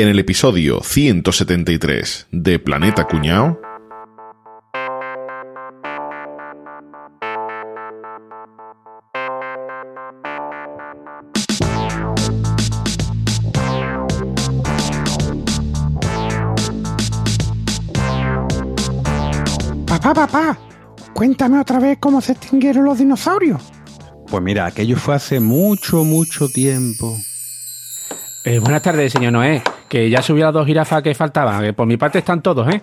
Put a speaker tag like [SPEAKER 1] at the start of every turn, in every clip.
[SPEAKER 1] En el episodio 173 de Planeta Cuñao.
[SPEAKER 2] Papá, papá, cuéntame otra vez cómo se extinguieron los dinosaurios.
[SPEAKER 3] Pues mira, aquello fue hace mucho, mucho tiempo.
[SPEAKER 4] Eh, buenas tardes, señor Noé. Que ya subí las dos jirafas que faltaban. Que por mi parte están todos, ¿eh?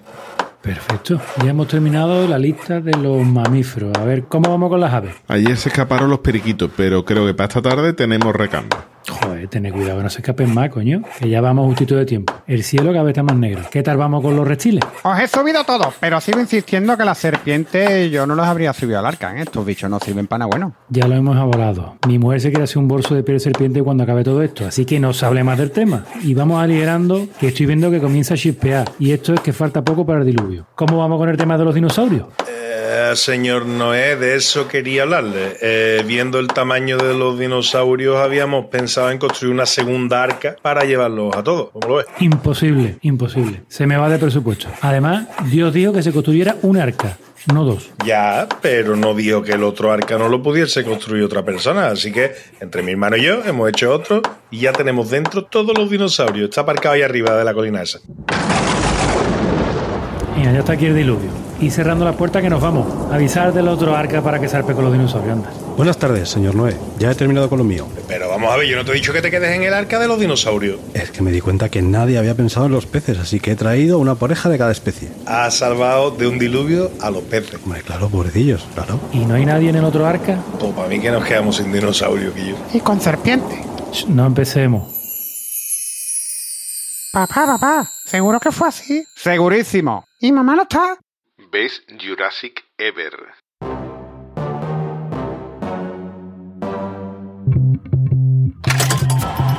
[SPEAKER 5] Perfecto. Ya hemos terminado la lista de los mamíferos. A ver, ¿cómo vamos con las aves?
[SPEAKER 1] Ayer se escaparon los periquitos, pero creo que para esta tarde tenemos recambio.
[SPEAKER 5] Joder, tened cuidado que no se escapen más, coño. Que ya vamos justito de tiempo. El cielo cada vez está más negro. ¿Qué tal vamos con los reptiles?
[SPEAKER 2] Os he subido todo, pero sigo insistiendo que las serpientes yo no las habría subido al arca. ¿eh? Estos bichos no sirven para nada bueno.
[SPEAKER 5] Ya lo hemos hablado. Mi mujer se quiere hacer un bolso de piel de serpiente cuando acabe todo esto, así que no se hable más del tema. Y vamos aligerando que estoy viendo que comienza a chispear. Y esto es que falta poco para el diluvio. ¿Cómo vamos con el tema de los dinosaurios?
[SPEAKER 6] Eh, señor Noé, de eso quería hablarle. Eh, viendo el tamaño de los dinosaurios, habíamos pensado en construir una segunda arca para llevarlos a todos. ¿Cómo lo ves?
[SPEAKER 5] Imposible, imposible. Se me va de presupuesto. Además, Dios dijo que se construyera un arca, no dos.
[SPEAKER 6] Ya, pero no dijo que el otro arca no lo pudiese construir otra persona. Así que entre mi hermano y yo hemos hecho otro y ya tenemos dentro todos los dinosaurios. Está aparcado ahí arriba de la colina esa.
[SPEAKER 5] Mira, ya está aquí el diluvio. Y cerrando la puerta que nos vamos. Avisar del otro arca para que zarpe con los dinosaurios. Anda.
[SPEAKER 7] Buenas tardes, señor Noé. Ya he terminado con lo mío.
[SPEAKER 6] Pero vamos a ver, yo no te he dicho que te quedes en el arca de los dinosaurios.
[SPEAKER 7] Es que me di cuenta que nadie había pensado en los peces, así que he traído una pareja de cada especie.
[SPEAKER 6] Has salvado de un diluvio a los peces.
[SPEAKER 7] Hombre, claro, pobrecillos, claro.
[SPEAKER 5] ¿Y no hay nadie en el otro arca?
[SPEAKER 6] Pues para mí que nos quedamos sin dinosaurios, Quillo.
[SPEAKER 2] Y con serpientes.
[SPEAKER 5] Sh, No empecemos.
[SPEAKER 2] Papá, papá, ¿seguro que fue así? Segurísimo. ¿Y mamá está?
[SPEAKER 1] Best Jurassic Ever.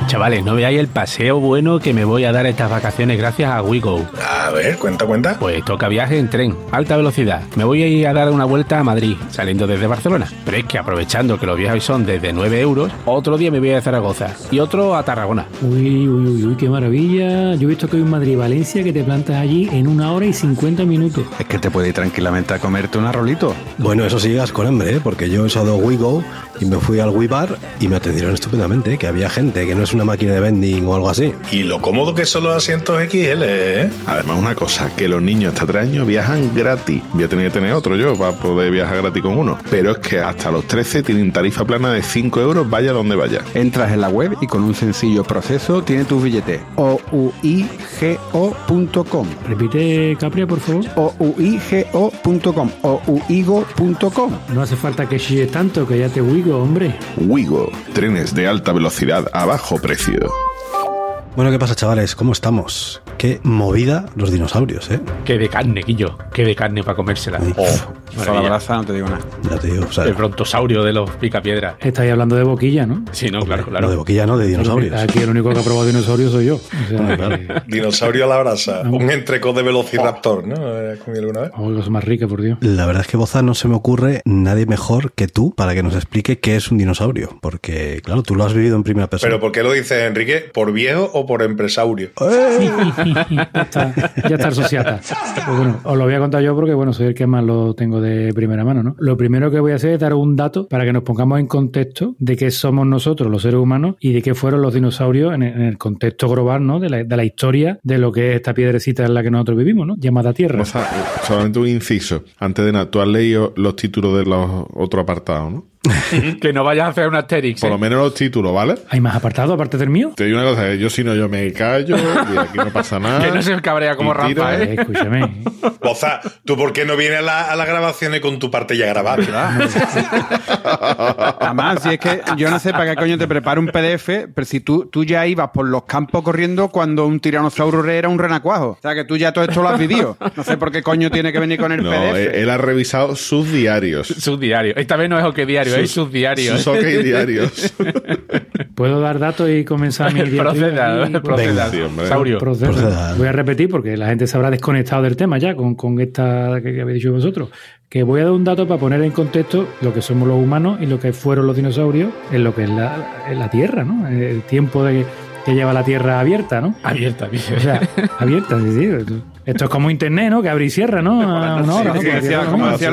[SPEAKER 4] Chavales, no veáis el paseo bueno que me voy a dar estas vacaciones gracias a WeGo.
[SPEAKER 6] A ver, cuenta, cuenta.
[SPEAKER 4] Pues toca viaje en tren, alta velocidad. Me voy a ir a dar una vuelta a Madrid, saliendo desde Barcelona. Pero es que aprovechando que los viajes son desde 9 euros, otro día me voy a Zaragoza y otro a Tarragona.
[SPEAKER 5] Uy, uy, uy, uy, qué maravilla. Yo he visto que hay un Madrid-Valencia que te plantas allí en una hora y 50 minutos.
[SPEAKER 3] Es que te puede ir tranquilamente a comerte un arrolito.
[SPEAKER 7] Bueno, eso sí llegas con hambre, ¿eh? porque yo he usado WeGo y me fui al WeBar y me atendieron estupendamente, ¿eh? que había gente, que no es una máquina de vending o algo así.
[SPEAKER 6] Y lo cómodo que son los asientos XL, ¿eh?
[SPEAKER 1] Además, una cosa, que los niños hasta 3 años viajan gratis. Voy a tener que tener otro yo para poder viajar gratis con uno. Pero es que hasta los 13 tienen tarifa plana de 5 euros, vaya donde vaya.
[SPEAKER 3] Entras en la web y con un sencillo proceso tiene tu billete. ouigo.com
[SPEAKER 5] Repite, Capria, por favor.
[SPEAKER 3] ouigo.com ouigo.com
[SPEAKER 5] No hace falta que chilles tanto, que ya te huigo, hombre.
[SPEAKER 1] Wigo, trenes de alta velocidad a bajo precio.
[SPEAKER 7] Bueno, ¿qué pasa, chavales? ¿Cómo estamos? Qué movida los dinosaurios, ¿eh?
[SPEAKER 4] Que de carne, Guillo. Que de carne para comérsela. Oh,
[SPEAKER 3] Solo
[SPEAKER 4] maravilla.
[SPEAKER 3] abraza, no te digo nada.
[SPEAKER 7] Ya te digo, o sea,
[SPEAKER 4] El brontosaurio de los picapiedras.
[SPEAKER 5] Estáis hablando de boquilla, ¿no?
[SPEAKER 4] Sí, no, claro,
[SPEAKER 7] no de
[SPEAKER 4] claro.
[SPEAKER 7] boquilla, no, de dinosaurios.
[SPEAKER 5] Aquí el único que ha probado dinosaurios soy yo. O sea, que-
[SPEAKER 6] Dinosaurio a la brasa. Un entrecot de velociraptor, ¿no? ¿Has comido alguna vez?
[SPEAKER 5] Oh, cosa más rica, por Dios.
[SPEAKER 7] La verdad es que, Boza, no se me ocurre nadie mejor que tú para que nos explique qué es un dinosaurio. Porque, claro, tú lo has vivido en primera persona.
[SPEAKER 6] ¿Pero por qué lo dices, Enrique? ¿Por viejo o por empresaurio?
[SPEAKER 5] ya está, ya está el sociata. Pues bueno, os lo voy a contar yo porque, bueno, soy el que más lo tengo de primera mano, ¿no? Lo primero que voy a hacer es dar un dato para que nos pongamos en contexto de qué somos nosotros, los seres humanos, y de qué fueron los dinosaurios en el, en el contexto global, ¿no? De la, de la historia de lo que es esta piedrecita en la que nosotros vivimos, ¿no? Llamada Tierra.
[SPEAKER 1] O sea, solamente un inciso. Antes de nada, tú has leído los títulos de los otros apartados, ¿no?
[SPEAKER 4] que no vayas a hacer un Asterix.
[SPEAKER 1] Por
[SPEAKER 4] ¿eh?
[SPEAKER 1] lo menos los títulos, ¿vale?
[SPEAKER 5] ¿Hay más apartados aparte del mío?
[SPEAKER 1] Te digo una cosa, yo si no yo me callo y aquí no pasa nada.
[SPEAKER 4] Que no se cabrea como Rafa, ¿eh?
[SPEAKER 5] Eh, escúchame.
[SPEAKER 6] Boza, ¿tú por qué no vienes a, la- a las grabaciones con tu parte ya grabada?
[SPEAKER 3] Además, si es que yo no sé para qué coño te preparo un PDF, pero si tú, tú ya ibas por los campos corriendo cuando un tiranosaurio era un renacuajo. O sea, que tú ya todo esto lo has vivido. No sé por qué coño tiene que venir con el
[SPEAKER 1] No,
[SPEAKER 3] PDF.
[SPEAKER 1] él, él ha revisado sus diarios.
[SPEAKER 4] Sus diarios. Esta vez no es OK diario, es sus diarios.
[SPEAKER 1] Sus OK diarios.
[SPEAKER 5] ¿Puedo dar datos y comenzar mi diatriba
[SPEAKER 4] proceda, proceda.
[SPEAKER 1] sí, hombre.
[SPEAKER 4] Saurio.
[SPEAKER 5] Proceda.
[SPEAKER 7] Proceda.
[SPEAKER 5] Voy a repetir porque la gente se habrá desconectado del tema ya con, con esta que, que habéis dicho vosotros. Que voy a dar un dato para poner en contexto lo que somos los humanos y lo que fueron los dinosaurios en lo que es la, en la Tierra, ¿no? El tiempo de, que lleva la Tierra abierta, ¿no?
[SPEAKER 4] Abierta,
[SPEAKER 5] O
[SPEAKER 4] abierta.
[SPEAKER 5] sea, abierta, sí, sí. Esto es como internet, ¿no? Que abre y cierra, ¿no? A una hora, ¿no?
[SPEAKER 3] Sí, decía- como decía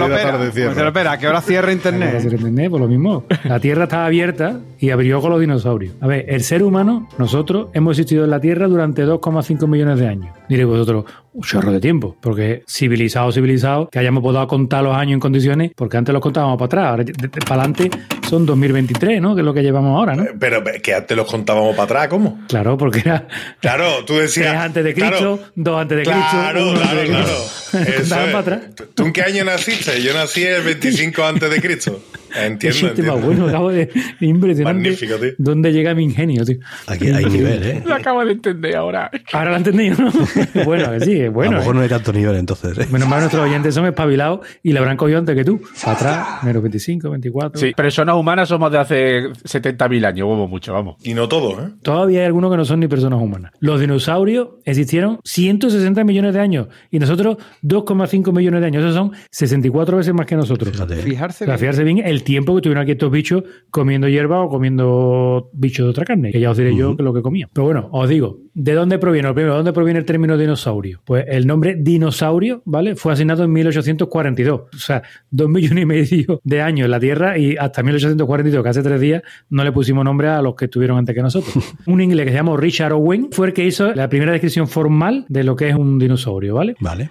[SPEAKER 3] Lopera, ¿a qué hora cierra internet?
[SPEAKER 5] por lo mismo. La Tierra estaba abierta y abrió con los dinosaurios. A ver, el ser humano, nosotros, hemos existido en la Tierra durante 2,5 millones de años. Diréis vosotros, un chorro de tiempo, porque civilizado, civilizado, que hayamos podido contar los años en condiciones, porque antes los contábamos para atrás, ahora de- de- para adelante son 2023, ¿no? Que es lo que llevamos ahora, ¿no?
[SPEAKER 6] Pero que antes los contábamos para atrás, ¿cómo?
[SPEAKER 5] Claro, porque era
[SPEAKER 6] Claro, tú decías.
[SPEAKER 5] tres antes de Cristo,
[SPEAKER 6] claro,
[SPEAKER 5] dos antes de Cristo,
[SPEAKER 6] Claro,
[SPEAKER 5] uno
[SPEAKER 6] claro,
[SPEAKER 5] de
[SPEAKER 6] claro. Eso
[SPEAKER 5] Contaban
[SPEAKER 6] es.
[SPEAKER 5] para atrás.
[SPEAKER 6] ¿Tú- ¿Tú en qué año naciste? Yo nací el 25 antes de Cristo.
[SPEAKER 5] Qué
[SPEAKER 6] Entiendo,
[SPEAKER 5] chiste más
[SPEAKER 6] entiendo.
[SPEAKER 5] bueno, acabo de impresionante.
[SPEAKER 6] Magnífico, tío.
[SPEAKER 5] ¿Dónde llega mi ingenio, tío?
[SPEAKER 7] Aquí hay nivel, ¿eh?
[SPEAKER 4] Lo acabo de entender ahora.
[SPEAKER 5] Ahora lo he entendido, ¿no? bueno, que sí, es
[SPEAKER 7] a
[SPEAKER 5] bueno.
[SPEAKER 7] lo mejor
[SPEAKER 5] ¿eh?
[SPEAKER 7] no hay tanto nivel entonces. ¿eh?
[SPEAKER 5] Menos mal nuestros oyentes son espabilados y le habrán cogido antes que tú. Para atrás, menos 25, 24.
[SPEAKER 4] Sí, personas humanas somos de hace 70.000 años, hubo mucho, vamos.
[SPEAKER 6] Y no todos, ¿eh?
[SPEAKER 5] Todavía hay algunos que no son ni personas humanas. Los dinosaurios existieron 160 millones de años y nosotros 2,5 millones de años. Esos son 64 veces más que nosotros.
[SPEAKER 7] Fíjate. ¿eh?
[SPEAKER 3] Fijarse
[SPEAKER 5] O sea,
[SPEAKER 3] bien.
[SPEAKER 5] fijarse bien el tiempo que tuvieron aquí estos bichos comiendo hierba o comiendo bichos de otra carne, que ya os diré yo que lo que comían. Pero bueno, os digo, ¿de dónde proviene? Lo Primero, ¿de dónde proviene el término dinosaurio? Pues el nombre dinosaurio, ¿vale? Fue asignado en 1842. O sea, dos millones y medio de años en la Tierra y hasta 1842, que hace tres días, no le pusimos nombre a los que estuvieron antes que nosotros. un inglés que se llama Richard Owen fue el que hizo la primera descripción formal de lo que es un dinosaurio, ¿vale?
[SPEAKER 7] Vale.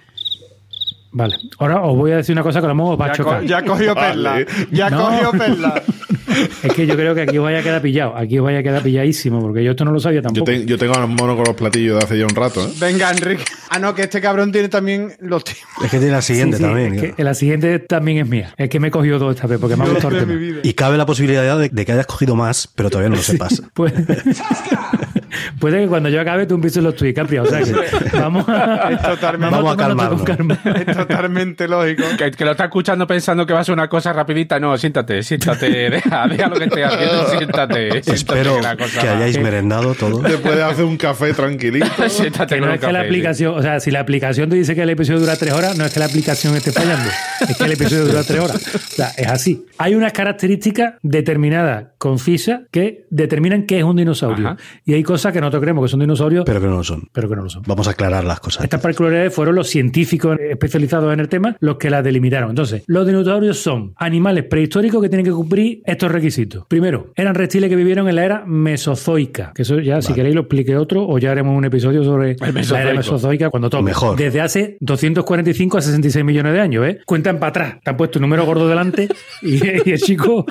[SPEAKER 5] Vale. Ahora os voy a decir una cosa que a lo mejor os va a
[SPEAKER 3] Ya,
[SPEAKER 5] chocar.
[SPEAKER 3] co- ya cogió perla.
[SPEAKER 1] Vale.
[SPEAKER 3] Ya
[SPEAKER 5] No.
[SPEAKER 3] cogió perla.
[SPEAKER 5] Es que yo creo que aquí os vaya a quedar pillado. Aquí os vaya a quedar pilladísimo, porque yo esto no lo sabía
[SPEAKER 1] Yo,
[SPEAKER 5] tampoco.
[SPEAKER 1] te- yo tengo a los monos con los platillos de hace ya un rato, ¿eh?
[SPEAKER 3] Venga, Enrique. Ah, no, que este cabrón tiene también los tiempos
[SPEAKER 7] Es que tiene la
[SPEAKER 5] Sí,
[SPEAKER 7] siguiente
[SPEAKER 5] sí,
[SPEAKER 7] también.
[SPEAKER 5] es
[SPEAKER 7] claro.
[SPEAKER 5] que la siguiente también es mía. Es que me he cogido dos esta vez, porque me ha gustado el tema.
[SPEAKER 7] Y cabe la posibilidad de, de que hayas cogido más, pero todavía no lo sepas.
[SPEAKER 5] Puede, puede que cuando yo acabe tú empieces los tweets, Capria. O sea que vamos a,
[SPEAKER 3] Es totalmente-
[SPEAKER 7] Vamos a
[SPEAKER 5] calma.
[SPEAKER 3] Es totalmente lógico.
[SPEAKER 4] Que, que lo está escuchando pensando que va a ser una cosa rapidita. No, siéntate, siéntate. Deja, deja lo que estés haciendo siéntate. siéntate
[SPEAKER 7] Espero
[SPEAKER 4] la cosa
[SPEAKER 7] que hayáis merendado todo.
[SPEAKER 1] Después de hacer un café tranquilito.
[SPEAKER 4] siéntate
[SPEAKER 5] Que
[SPEAKER 4] con
[SPEAKER 5] no
[SPEAKER 4] un
[SPEAKER 5] es que la
[SPEAKER 4] sí.
[SPEAKER 5] aplicación, o sea, si la aplicación te dice que el episodio dura tres horas, no es que la aplicación esté fallando, es que el episodio dura tres horas. O sea, es así. Hay unas características determinadas, concisas, que determinan qué es un dinosaurio.
[SPEAKER 4] Ajá.
[SPEAKER 5] Y hay cosas que nosotros creemos que son dinosaurios, pero,
[SPEAKER 7] Pero que no lo son.
[SPEAKER 5] que no lo son.
[SPEAKER 7] Vamos a aclarar las cosas.
[SPEAKER 5] Estas particularidades fueron los científicos especializados en el tema los que las delimitaron. Entonces, los dinosaurios son animales prehistóricos que tienen que cumplir estos requisitos. Primero, eran reptiles que vivieron en la era mesozoica. Que eso ya, si queréis, lo explique otro o ya haremos un episodio sobre la era mesozoica cuando toque.
[SPEAKER 7] Mejor.
[SPEAKER 5] Desde hace 245 a 66 millones de años, ¿eh? Cuentan para atrás. Te han puesto un número gordo delante y, y el chico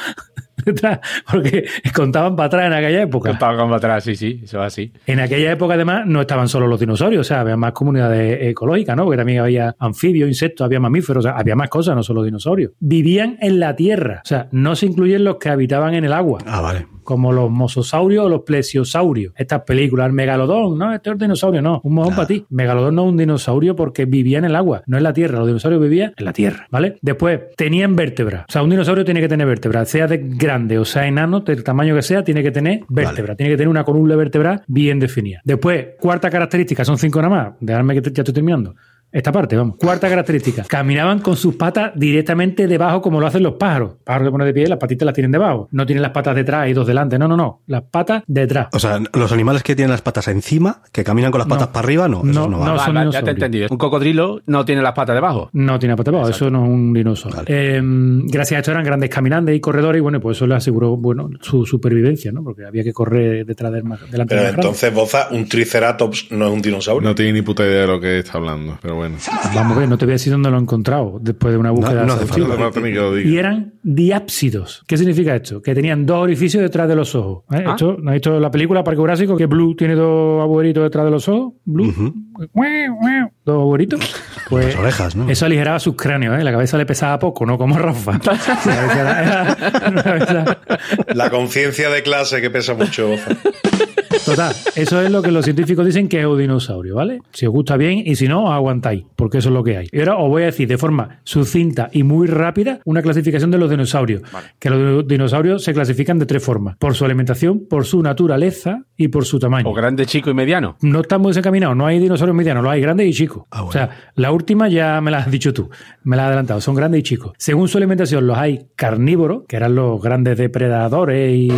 [SPEAKER 5] detrás, porque contaban para atrás en aquella época.
[SPEAKER 4] Contaba como atrás, sí, sí, eso es así.
[SPEAKER 5] En aquella época, además, no estaban solo los dinosaurios, o sea, había más comunidades ecológicas, ¿no? Porque también había anfibios, insectos, había mamíferos, o sea, había más cosas, no solo dinosaurios. Vivían en la tierra, o sea, no se incluyen los que habitaban en el agua.
[SPEAKER 7] Ah, vale.
[SPEAKER 5] Como los mososaurios o los plesiosaurios. Estas películas, el megalodón, no, este es un dinosaurio, no, un mojón para ti. Megalodón no es un dinosaurio porque vivía en el agua, no en la tierra. Los dinosaurios vivían en la tierra, ¿vale? Después, tenían vértebras. O sea, un dinosaurio tiene que tener vértebras, sea de grande o sea enano, del tamaño que sea, tiene que tener vértebras. Tiene que tener una columna vertebral bien definida. Después, cuarta característica, son cinco nada más. Dejadme que te- ya estoy terminando. Esta parte, vamos. Cuarta característica. Caminaban con sus patas directamente debajo como lo hacen los pájaros. El pájaro se pone de pie las patitas las tienen debajo. No tienen las patas detrás y dos delante. No, no, no. Las patas detrás.
[SPEAKER 7] O sea, los animales que tienen las patas encima, que caminan con las patas
[SPEAKER 5] No.
[SPEAKER 7] para arriba, no.
[SPEAKER 5] No,
[SPEAKER 7] no,
[SPEAKER 5] no,
[SPEAKER 7] vale.
[SPEAKER 5] son
[SPEAKER 4] Vale, ya te entendido. Un cocodrilo no tiene las patas debajo.
[SPEAKER 5] No tiene patas debajo, eso no es un dinosaurio. Eh, gracias a esto eran grandes caminantes y corredores y bueno, pues eso le aseguró bueno, su supervivencia, ¿no? Porque había que correr detrás del más, delante
[SPEAKER 6] Pero
[SPEAKER 5] grande.
[SPEAKER 6] entonces, Boza, un triceratops no es un dinosaurio.
[SPEAKER 1] No tiene ni puta idea de lo que está hablando, pero bueno.
[SPEAKER 5] Vamos a ver, no te voy a decir dónde lo he encontrado después de una búsqueda
[SPEAKER 7] no hace
[SPEAKER 5] exhaustiva.
[SPEAKER 7] falta.
[SPEAKER 1] No lo diga.
[SPEAKER 5] Y eran diápsidos. ¿Qué significa esto? Que tenían dos orificios detrás de los ojos. ¿eh?
[SPEAKER 4] Ah.
[SPEAKER 5] Esto, ¿No has visto la película Parque Jurásico? Que Blue tiene dos agujeritos detrás de los ojos. Blue. Dos agujeritos. Pues
[SPEAKER 7] Las orejas, ¿no?
[SPEAKER 5] Eso aligeraba sus cráneos, ¿eh? La cabeza le pesaba poco, no como Rafa. La
[SPEAKER 6] conciencia de clase que pesa mucho.
[SPEAKER 5] Total, eso es lo que los científicos dicen que es un dinosaurio, ¿vale? Si os gusta bien y si no, os aguantáis, porque eso es lo que hay. Y ahora os voy a decir de forma sucinta y muy rápida una clasificación de los dinosaurios. Que los dinosaurios se clasifican de tres formas: por su alimentación, por su naturaleza y por su tamaño.
[SPEAKER 4] O grande, chico y mediano.
[SPEAKER 5] No estamos desencaminados, no hay dinosaurios medianos, los hay grandes y chicos.
[SPEAKER 7] Ah, bueno.
[SPEAKER 5] O sea, la última ya me la has dicho tú, me la has adelantado, son grandes y chicos. Según su alimentación, los hay carnívoros, que eran los grandes depredadores y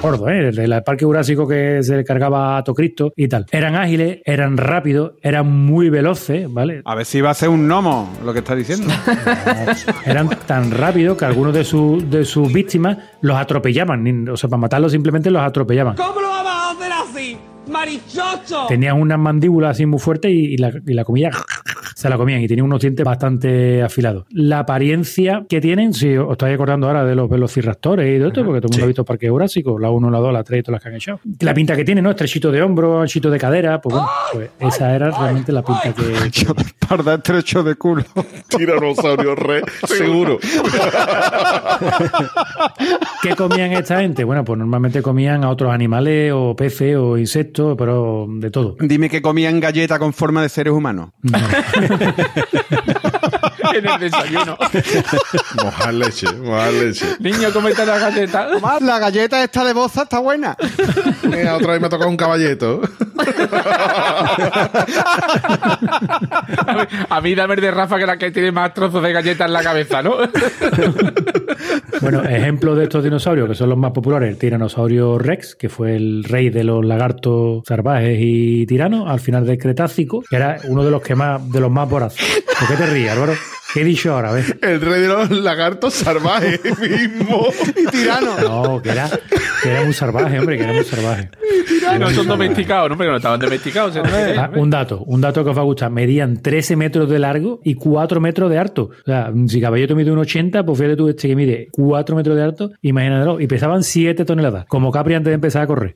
[SPEAKER 5] gordos, ¿eh? El del Parque Jurásico que se le cargaba a Tocristo y tal. Eran ágiles, eran rápidos, eran muy veloces, ¿vale?
[SPEAKER 3] A ver si va a ser un gnomo lo que está diciendo.
[SPEAKER 5] Eran tan rápidos que algunos de, sus de sus víctimas los atropellaban. O sea, para matarlos simplemente los atropellaban.
[SPEAKER 8] ¿Cómo lo vamos a hacer así? ¡Marichocho!
[SPEAKER 5] Tenían unas mandíbulas así muy fuertes y, y la, y la comida se la comían y tenían unos dientes bastante afilados. La apariencia que tienen, si os estáis acordando ahora de los velociraptores y de esto, porque todo el mundo ha visto Parque Jurásico, la 1, la 2, la 3 y todas las que han echado. La pinta que tiene, ¿no? Estrechito de hombro, anchito de cadera, pues bueno, pues esa era realmente la pinta que...
[SPEAKER 3] Parda estrecho de culo.
[SPEAKER 1] Tiranosaurio re, seguro.
[SPEAKER 5] ¿Qué comían esta gente? Bueno, pues normalmente comían a otros animales o peces o insectos, pero de todo.
[SPEAKER 3] Dime que comían galleta con forma de seres humanos.
[SPEAKER 4] en el desayuno.
[SPEAKER 1] Mojar leche, mojar leche.
[SPEAKER 4] Niño, cómete la galleta.
[SPEAKER 2] Tomás, la galleta esta de boza está buena.
[SPEAKER 1] Mira, otra vez me ha tocado un caballeto.
[SPEAKER 4] A mí, a mí dame el de Rafa que la que tiene más trozos de galleta en la cabeza, ¿no?
[SPEAKER 5] Bueno, ejemplos de estos dinosaurios que son los más populares, el tiranosaurio Rex, que fue el rey de los lagartos salvajes y tiranos al final del Cretácico, que era uno de los que más, de los más voraces. ¿Por qué te ríes, Álvaro? ¿Qué he dicho ahora? A ver.
[SPEAKER 1] El rey de los lagartos salvajes mismo.
[SPEAKER 2] Y tirano.
[SPEAKER 5] No, que era, que era muy salvaje, hombre, que era muy salvaje.
[SPEAKER 4] Que no son domesticados, ¿no? Porque no estaban domesticados.
[SPEAKER 5] Ah, un dato, un dato que os va a gustar. Medían 13 metros de largo y 4 metros de alto. O sea, si Caballito mide un 80, pues fíjate tú este que mide 4 metros de alto, imagínatelo. Y pesaban 7 toneladas, como Capri antes de empezar a correr.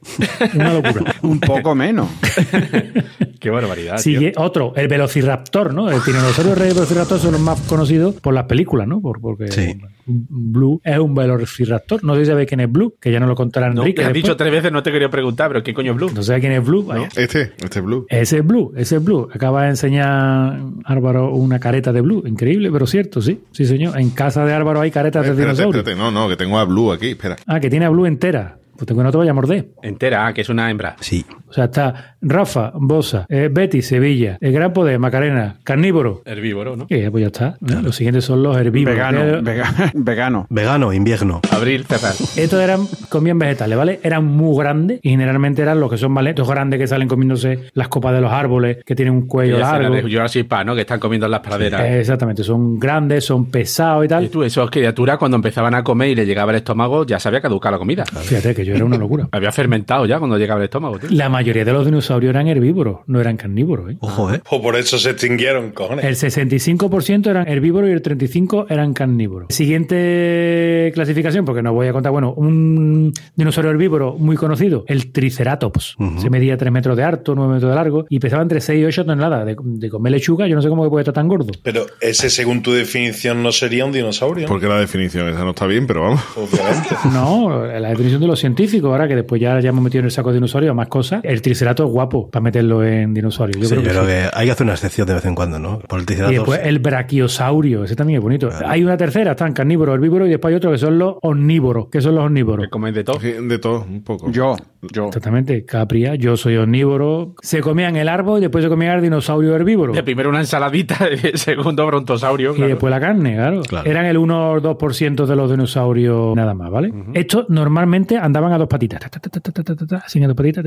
[SPEAKER 5] Una locura.
[SPEAKER 3] Un poco menos.
[SPEAKER 4] Qué barbaridad. tío.
[SPEAKER 5] Sigue otro, el Velociraptor, ¿no? El tiranosaurio rey y el Velociraptor son los más conocidos por las películas, ¿no? Por, porque
[SPEAKER 7] Sí.
[SPEAKER 5] Blue es un Velociraptor. No sé si sabéis quién es Blue, que ya no lo contará
[SPEAKER 4] No,
[SPEAKER 5] Enrique.
[SPEAKER 4] que has dicho tres veces, no te quería preguntar, pero ¿qué coño es Blue?
[SPEAKER 5] No sé quién es Blue.
[SPEAKER 1] Este, este es Blue.
[SPEAKER 5] Ese es Blue, ese es Blue. Acaba de enseñar Álvaro una careta de Blue. Increíble, pero cierto, sí. Sí, señor. En casa de Álvaro hay caretas de
[SPEAKER 1] Espérate,
[SPEAKER 5] dinosaurio.
[SPEAKER 1] espérate. No, no, que tengo a Blue aquí. Espera.
[SPEAKER 5] Ah, que tiene a Blue entera. Pues tengo que no te vaya a morder.
[SPEAKER 4] Entera, ah, que es una hembra.
[SPEAKER 7] Sí.
[SPEAKER 5] O sea, está Rafa, Bosa, eh, Betty, Sevilla, El Gran Poder, Macarena, Carnívoro.
[SPEAKER 4] Herbívoro, ¿no?
[SPEAKER 5] Que pues ya está. Los siguientes son los herbívoros.
[SPEAKER 3] Vegano, vega- vegano.
[SPEAKER 7] Vegano, invierno.
[SPEAKER 4] Abril, César.
[SPEAKER 5] Estos eran, comían vegetales, ¿vale? Eran muy grandes y generalmente eran los que son más lentos, grandes que salen comiéndose las copas de los árboles, que tienen un cuello
[SPEAKER 4] Y
[SPEAKER 5] largo.
[SPEAKER 4] de Jurassic Park, ¿no? Que están comiendo en las praderas.
[SPEAKER 5] Eh, Exactamente, son grandes, son pesados y
[SPEAKER 4] Y
[SPEAKER 5] tal.
[SPEAKER 4] tú, esos criaturas, cuando empezaban a comer y le llegaba el estómago, ya sabía caducar la comida.
[SPEAKER 5] Fíjate que yo era una locura.
[SPEAKER 4] Había fermentado ya cuando llegaba el estómago, tío.
[SPEAKER 5] La mayoría de los dinosaurios eran herbívoros, no eran carnívoros. ¿eh?
[SPEAKER 7] Ojo, ¿eh?
[SPEAKER 6] Pues por eso se extinguieron, cojones.
[SPEAKER 5] El 65% eran herbívoros y el 35% eran carnívoros. Siguiente clasificación, porque no voy a contar, bueno, un dinosaurio herbívoro muy conocido, el Triceratops. Se medía 3 metros de alto, 9 metros de largo y pesaba entre 6 y 8 toneladas. De, de comer lechuga, yo no sé cómo que puede estar tan gordo.
[SPEAKER 6] Pero ese, según tu definición, no sería un dinosaurio. ¿no?
[SPEAKER 1] Porque la definición esa no está bien, pero vamos.
[SPEAKER 6] Obviamente.
[SPEAKER 5] No, la definición de los científicos, ahora que después ya, ya hemos metido en el saco de dinosaurio más cosas, el Triceratops es guapo para meterlo en dinosaurio. Yo
[SPEAKER 7] Sí,
[SPEAKER 5] creo que
[SPEAKER 7] pero
[SPEAKER 5] sí.
[SPEAKER 7] que hay que hacer una excepción de vez en cuando, ¿no? Por el
[SPEAKER 5] Y después el brachiosaurio, ese también es bonito. Hay una tercera, están carnívoros, herbívoros y después hay otro que son los omnívoros. ¿Qué son los omnívoros?
[SPEAKER 4] Que comen de todo.
[SPEAKER 1] De todo, un poco.
[SPEAKER 3] Yo, yo.
[SPEAKER 5] Exactamente, Capria, yo soy omnívoro. Se comían el árbol y después se comían el dinosaurio herbívoro.
[SPEAKER 4] De primero una ensaladita, de segundo brontosaurio.
[SPEAKER 5] Y
[SPEAKER 4] claro.
[SPEAKER 5] después la carne, claro.
[SPEAKER 7] Claro.
[SPEAKER 5] Eran el 1 o 2% de los dinosaurios nada más, ¿vale? Estos normalmente andaban a dos patitas. Ta, Así a dos patitas,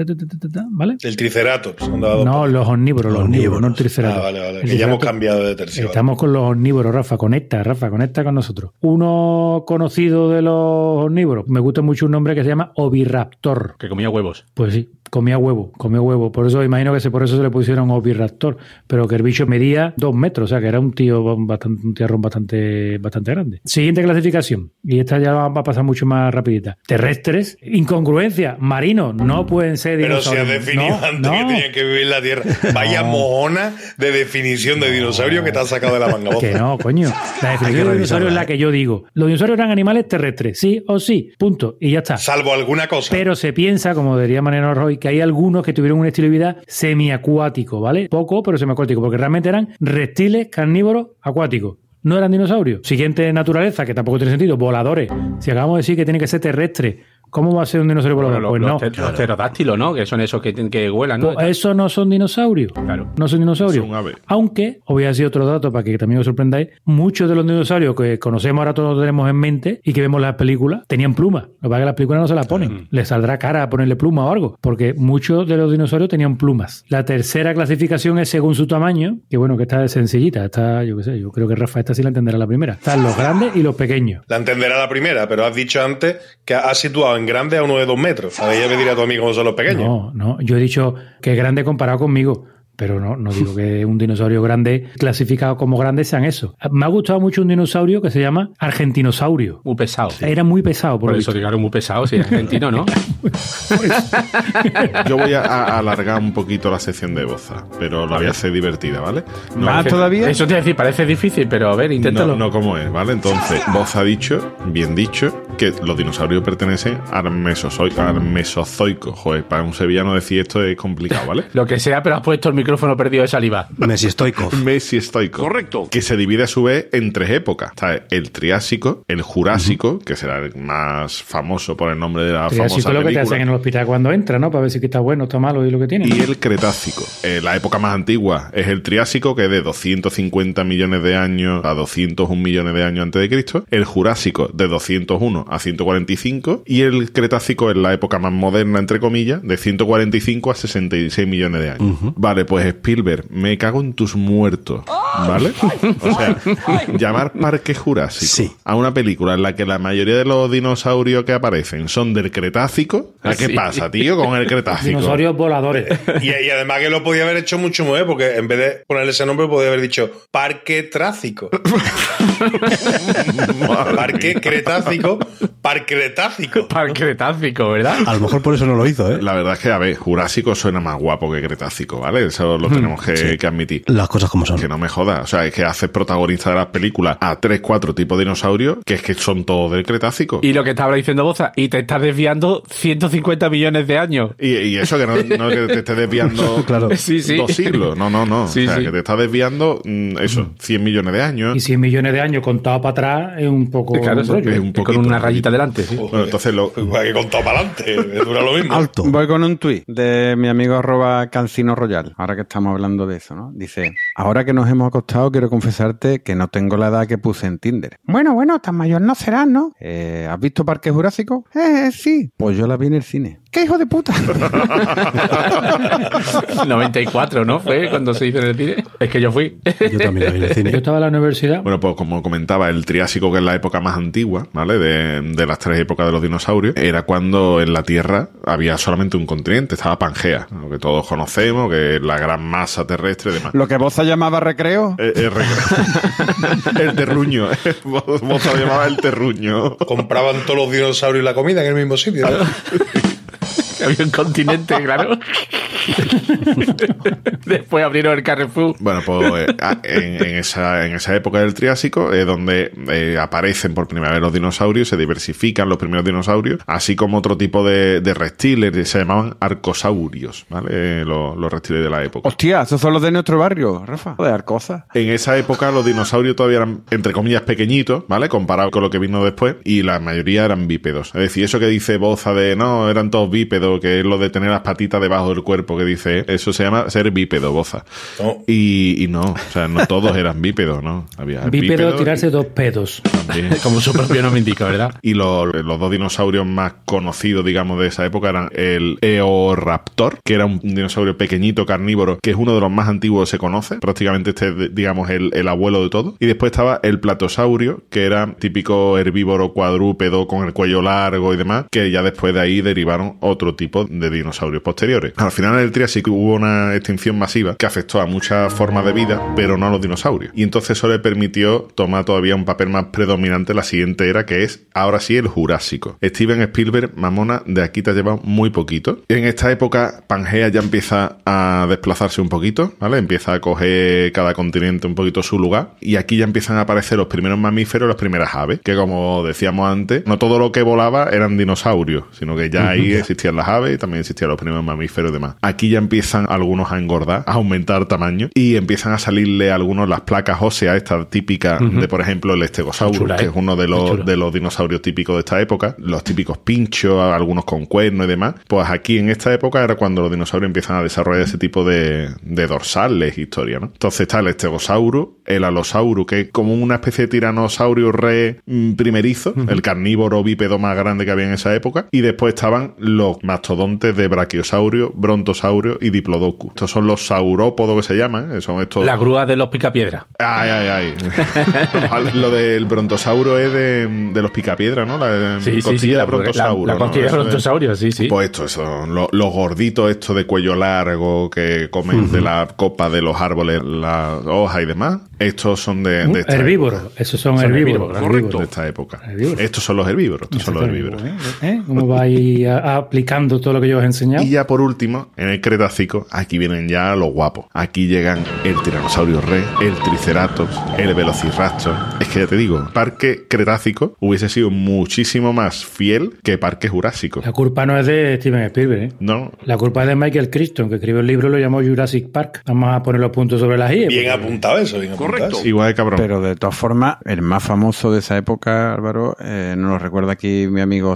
[SPEAKER 5] ¿vale?
[SPEAKER 6] El Triceratops. andaba dos
[SPEAKER 5] No, los omnívoros, los omnívoros, no el triceratops.
[SPEAKER 6] Ah, vale, vale.
[SPEAKER 5] El
[SPEAKER 6] Que ya hemos cambiado de tercio. vale.
[SPEAKER 5] Estamos con los omnívoros, Rafa. Conecta, Rafa, conecta con nosotros. Uno conocido de los omnívoros. Me gusta mucho un nombre que se llama Oviraptor.
[SPEAKER 4] Que comía huevos.
[SPEAKER 5] Pues sí, comía huevo, comía huevo. Por eso imagino que se, por eso se le pusieron Oviraptor. Pero que el bicho medía dos metros, o sea que era un tío bastante, un tierrón bastante, bastante grande. Siguiente clasificación. Y esta ya va a pasar mucho más rapidita. Terrestres, incongruencia, marinos, no pueden ser
[SPEAKER 6] Pero si has
[SPEAKER 5] dinosaurios.
[SPEAKER 6] definido
[SPEAKER 5] No,
[SPEAKER 6] antes
[SPEAKER 5] no.
[SPEAKER 6] que tenían que vivir en la Tierra. Vaya mojona de definición de dinosaurio que te has sacado de la manga.
[SPEAKER 5] Que no, coño. La definición de dinosaurio es la que yo digo. Los dinosaurios eran animales terrestres, sí o sí, punto. Y ya está.
[SPEAKER 6] Salvo alguna cosa.
[SPEAKER 5] Pero se piensa, como diría Mariano Roy, que hay algunos que tuvieron un estilo de vida semiacuático, ¿vale? Poco, pero semiacuático, porque realmente eran reptiles carnívoros acuáticos. No eran dinosaurios. Siguiente naturaleza, que tampoco tiene sentido, voladores. Si acabamos de decir que tiene que ser terrestre, ¿Cómo va a ser un dinosaurio volador?
[SPEAKER 4] los,
[SPEAKER 5] pues no.
[SPEAKER 4] los, ter- los pterodáctilos, ¿no? Que son esos que, que vuelan, ¿no?
[SPEAKER 5] Pues eso no son dinosaurios.
[SPEAKER 4] Claro.
[SPEAKER 5] No son dinosaurios.
[SPEAKER 1] Son aves.
[SPEAKER 5] Aunque, os voy a decir otro dato para que también os sorprendáis, muchos de los dinosaurios que conocemos ahora todos tenemos en mente y que vemos en las películas, tenían plumas. Lo que pasa es que las películas no se las ponen. Les saldrá cara a ponerle pluma o algo. Porque muchos de los dinosaurios tenían plumas. La tercera clasificación es según su tamaño, que bueno, que está sencillita. Está, yo qué sé, yo creo que Rafa esta sí la entenderá la primera. Están los grandes y los pequeños.
[SPEAKER 6] La entenderá la primera, pero has dicho antes que has situado en grande a uno de dos metros. A ver, ya me dirá tu amigo son los pequeños.
[SPEAKER 5] No, no. Yo he dicho que es grande comparado conmigo. Pero no, no digo que un dinosaurio grande clasificado como grande sean eso. Me ha gustado mucho un dinosaurio que se llama Argentinosaurio.
[SPEAKER 4] Muy pesado.
[SPEAKER 5] Era muy pesado, por,
[SPEAKER 4] eso, claro, muy pesado, sí, argentino, ¿no?
[SPEAKER 1] Yo voy a, a alargar un poquito la sección de Boza, pero la voy a hacer divertida, ¿vale? No,
[SPEAKER 3] ¿Más
[SPEAKER 1] que-
[SPEAKER 3] todavía?
[SPEAKER 4] Eso te iba a decir, parece difícil, pero a ver, inténtalo.
[SPEAKER 1] No, no como es, ¿vale? Entonces, Boza ha dicho, bien dicho, que los dinosaurios pertenecen al, mesozoico, al mesozoico. Joder, para un sevillano decir esto es complicado, ¿vale?
[SPEAKER 4] Lo que sea, pero has puesto el micrófono perdido de saliva.
[SPEAKER 7] Messi Stoikov.
[SPEAKER 1] Messi estoico. Correcto. Que se divide a su vez en tres épocas. Está el Triásico, el Jurásico, que será el más famoso por el nombre de la
[SPEAKER 5] así
[SPEAKER 1] famosa
[SPEAKER 5] es lo que te
[SPEAKER 1] película.
[SPEAKER 5] hacen en el hospital cuando entra, ¿no? Para ver si está bueno, está malo y lo que tiene.
[SPEAKER 1] Y el Cretácico. Eh, la época más antigua es el Triásico, que es de 250 millones de años a 201 millones de años antes de Cristo. El Jurásico, de 201 a 145. Y el Cretácico es la época más moderna, entre comillas, de 145 a 66 millones de años. Vale, pues Spielberg, me cago en tus muertos. ¿Vale? O sea, llamar Parque Jurásico
[SPEAKER 7] Sí.
[SPEAKER 1] a una película en la que la mayoría de los dinosaurios que aparecen son del Cretácico. ¿Qué
[SPEAKER 4] Sí.
[SPEAKER 1] pasa, tío, con el Cretácico?
[SPEAKER 5] Dinosaurios voladores.
[SPEAKER 6] Y, y además que lo podía haber hecho mucho mejor, porque en vez de ponerle ese nombre, podía haber dicho Parque Tráfico. Parque Cretácico, Parque Cretácico.
[SPEAKER 4] Parque Cretácico, ¿verdad?
[SPEAKER 7] A lo mejor por eso no lo hizo, ¿eh?
[SPEAKER 1] La verdad es que, a ver, Jurásico suena más guapo que Cretácico, ¿vale? Eso lo tenemos que, que admitir.
[SPEAKER 7] Las cosas como son.
[SPEAKER 1] Que no me jodas. O sea, es que haces protagonista de las películas a tres, cuatro tipos de dinosaurios que es que son todos del Cretácico.
[SPEAKER 4] Y lo que estaba diciendo Boza, y te estás desviando 150 millones de años.
[SPEAKER 1] Y, y eso que no, no que te estés desviando
[SPEAKER 7] Claro.
[SPEAKER 4] Sí, sí.
[SPEAKER 1] dos siglos. No, no, no.
[SPEAKER 4] Sí,
[SPEAKER 1] o sea,
[SPEAKER 4] sí.
[SPEAKER 1] que te estás desviando, mm, eso, 100 millones de años.
[SPEAKER 5] Y 100 millones de años contado para atrás es un poco
[SPEAKER 4] Claro,
[SPEAKER 5] un rollo.
[SPEAKER 1] es un
[SPEAKER 4] con
[SPEAKER 1] poquito,
[SPEAKER 4] una
[SPEAKER 1] un
[SPEAKER 4] rayita delante, sí.
[SPEAKER 1] Bueno, entonces lo,
[SPEAKER 6] Igual que contado para adelante, dura lo mismo.
[SPEAKER 7] Alto.
[SPEAKER 3] Voy con un tuit de mi amigo arroba Cancino Royal, ahora que estamos hablando de eso, ¿no? Dice, ahora que nos hemos acostado, quiero confesarte que no tengo la edad que puse en Tinder. Bueno, bueno, tan mayor no serás, ¿no? Eh, ¿Has visto Parque Jurásico? Eh, sí. Pues yo la vi en el cine. ¡Qué hijo de puta!
[SPEAKER 4] 94, ¿no? Fue cuando se hizo en el cine. Es que yo fui.
[SPEAKER 7] Yo también lo vi en el
[SPEAKER 5] Yo
[SPEAKER 7] cine.
[SPEAKER 5] estaba en la universidad.
[SPEAKER 1] Bueno, pues como comentaba, el Triásico, que es la época más antigua, ¿vale? De, de las tres épocas de los dinosaurios, era cuando en la Tierra había solamente un continente, estaba Pangea, lo que todos conocemos, que es la gran masa terrestre y demás.
[SPEAKER 3] Lo que Boza llamaba recreo.
[SPEAKER 1] Eh, eh, regre- el terruño. Lo llamabas el terruño.
[SPEAKER 6] Compraban todos los dinosaurios y la comida en el mismo sitio. ¿no?
[SPEAKER 4] Había un continente, claro. Después abrieron el Carrefour.
[SPEAKER 1] Bueno, pues eh, ah, en, en esa, en esa época del Triásico es donde eh, aparecen por primera vez los dinosaurios, se diversifican los primeros dinosaurios, así como otro tipo de, de reptiles, que se llamaban arcosaurios, ¿vale? Eh, Los, los reptiles de la época.
[SPEAKER 3] Hostia, esos son los de nuestro barrio, Rafa. De Arcoza.
[SPEAKER 1] En esa época los dinosaurios todavía eran, entre comillas, pequeñitos, ¿vale? Comparado con lo que vino después, y la mayoría eran bípedos. Es decir, eso que dice Boza de, no, eran todos bípedos, que es lo de tener las patitas debajo del cuerpo, que dice, eso se llama ser bípedo, Boza.
[SPEAKER 6] No.
[SPEAKER 1] Y, y no, o sea, no todos eran bípedos, ¿no? Había
[SPEAKER 5] Bípedo
[SPEAKER 1] bípedo
[SPEAKER 5] tirarse
[SPEAKER 1] y-
[SPEAKER 5] dos pedos.
[SPEAKER 1] también.
[SPEAKER 4] Como su propio nombre indica, ¿verdad?
[SPEAKER 1] Y los, los dos dinosaurios más conocidos, digamos, de esa época eran el Eoraptor, que era un dinosaurio pequeñito, carnívoro, que es uno de los más antiguos que se conoce. Prácticamente este es, digamos, el, el abuelo de todo. Y después estaba el Platosaurio, que era típico herbívoro cuadrúpedo con el cuello largo y demás, que ya después de ahí derivaron otro tipo de dinosaurios posteriores. Al final del Triásico hubo una extinción masiva que afectó a muchas formas de vida, pero no a los dinosaurios. Y entonces eso le permitió tomar todavía un papel más predominante en la siguiente era, que es ahora sí el Jurásico. Steven Spielberg, mamona, de aquí te ha llevado muy poquito. En esta época, Pangea ya empieza a desplazarse un poquito, ¿vale? Empieza a coger cada continente un poquito su lugar. Y aquí ya empiezan a aparecer los primeros mamíferos, las primeras aves, que como decíamos antes, no todo lo que volaba eran dinosaurios, sino que ya ahí existían las las aves y también existían los primeros mamíferos y demás. Aquí ya empiezan algunos a engordar, a aumentar tamaño y empiezan a salirle a algunos las placas óseas, esta típica de, por ejemplo, el Stegosaurus,
[SPEAKER 4] Chula, ¿eh?
[SPEAKER 1] que es uno de los, de los dinosaurios típicos de esta época, los típicos pinchos, algunos con cuernos y demás. Pues aquí en esta época era cuando los dinosaurios empiezan a desarrollar ese tipo de, de dorsales, historia, ¿no? Entonces está el Stegosaurus, el Allosaurus, que es como una especie de tiranosaurio re mm, primerizo, el carnívoro bípedo más grande que había en esa época, y después estaban los mastodontes de Brachiosaurio, Brontosaurio y Diplodocus. Estos son los saurópodos que se llaman, ¿eh? son estos...
[SPEAKER 4] La grúa de los picapiedras.
[SPEAKER 1] Ay, ay, ay. Lo del brontosauro es de, de los picapiedras, ¿no? La
[SPEAKER 4] Sí, sí, sí.
[SPEAKER 1] costilla
[SPEAKER 4] La,
[SPEAKER 1] de brontosauro.
[SPEAKER 4] la, la
[SPEAKER 1] ¿no?
[SPEAKER 4] costilla de
[SPEAKER 1] es-
[SPEAKER 4] brontosaurio, sí, sí.
[SPEAKER 1] Pues esto, son los, los gorditos estos de cuello largo que comen de la copa de los árboles, las hojas y demás. Estos son de, de esta
[SPEAKER 5] Herbívoros,
[SPEAKER 1] época.
[SPEAKER 5] esos son,
[SPEAKER 4] Son
[SPEAKER 5] herbívoros.
[SPEAKER 4] herbívoros.
[SPEAKER 1] De esta época.
[SPEAKER 5] Herbívoros.
[SPEAKER 1] Estos son los herbívoros. Estos son los herbívoros.
[SPEAKER 5] ¿Eh? ¿Cómo vais a- a- aplicando todo lo que yo os he enseñado?
[SPEAKER 1] Y ya por último, en el Cretácico, aquí vienen ya los guapos. Aquí llegan el Tiranosaurio Rex, el Triceratops, el Velociraptor. Es que ya te digo, Parque Cretácico hubiese sido muchísimo más fiel que Parque Jurásico.
[SPEAKER 5] La culpa no es de Steven Spielberg, ¿eh?
[SPEAKER 1] No,
[SPEAKER 5] La culpa es de Michael Crichton, que escribió el libro y lo llamó Jurassic Park. Vamos a poner los puntos sobre las I.
[SPEAKER 6] Bien apuntado eso, bien apuntado. eso.
[SPEAKER 1] igual de cabrón.
[SPEAKER 3] Pero de todas formas, el más famoso de esa época, Álvaro, eh, nos lo recuerda aquí mi amigo.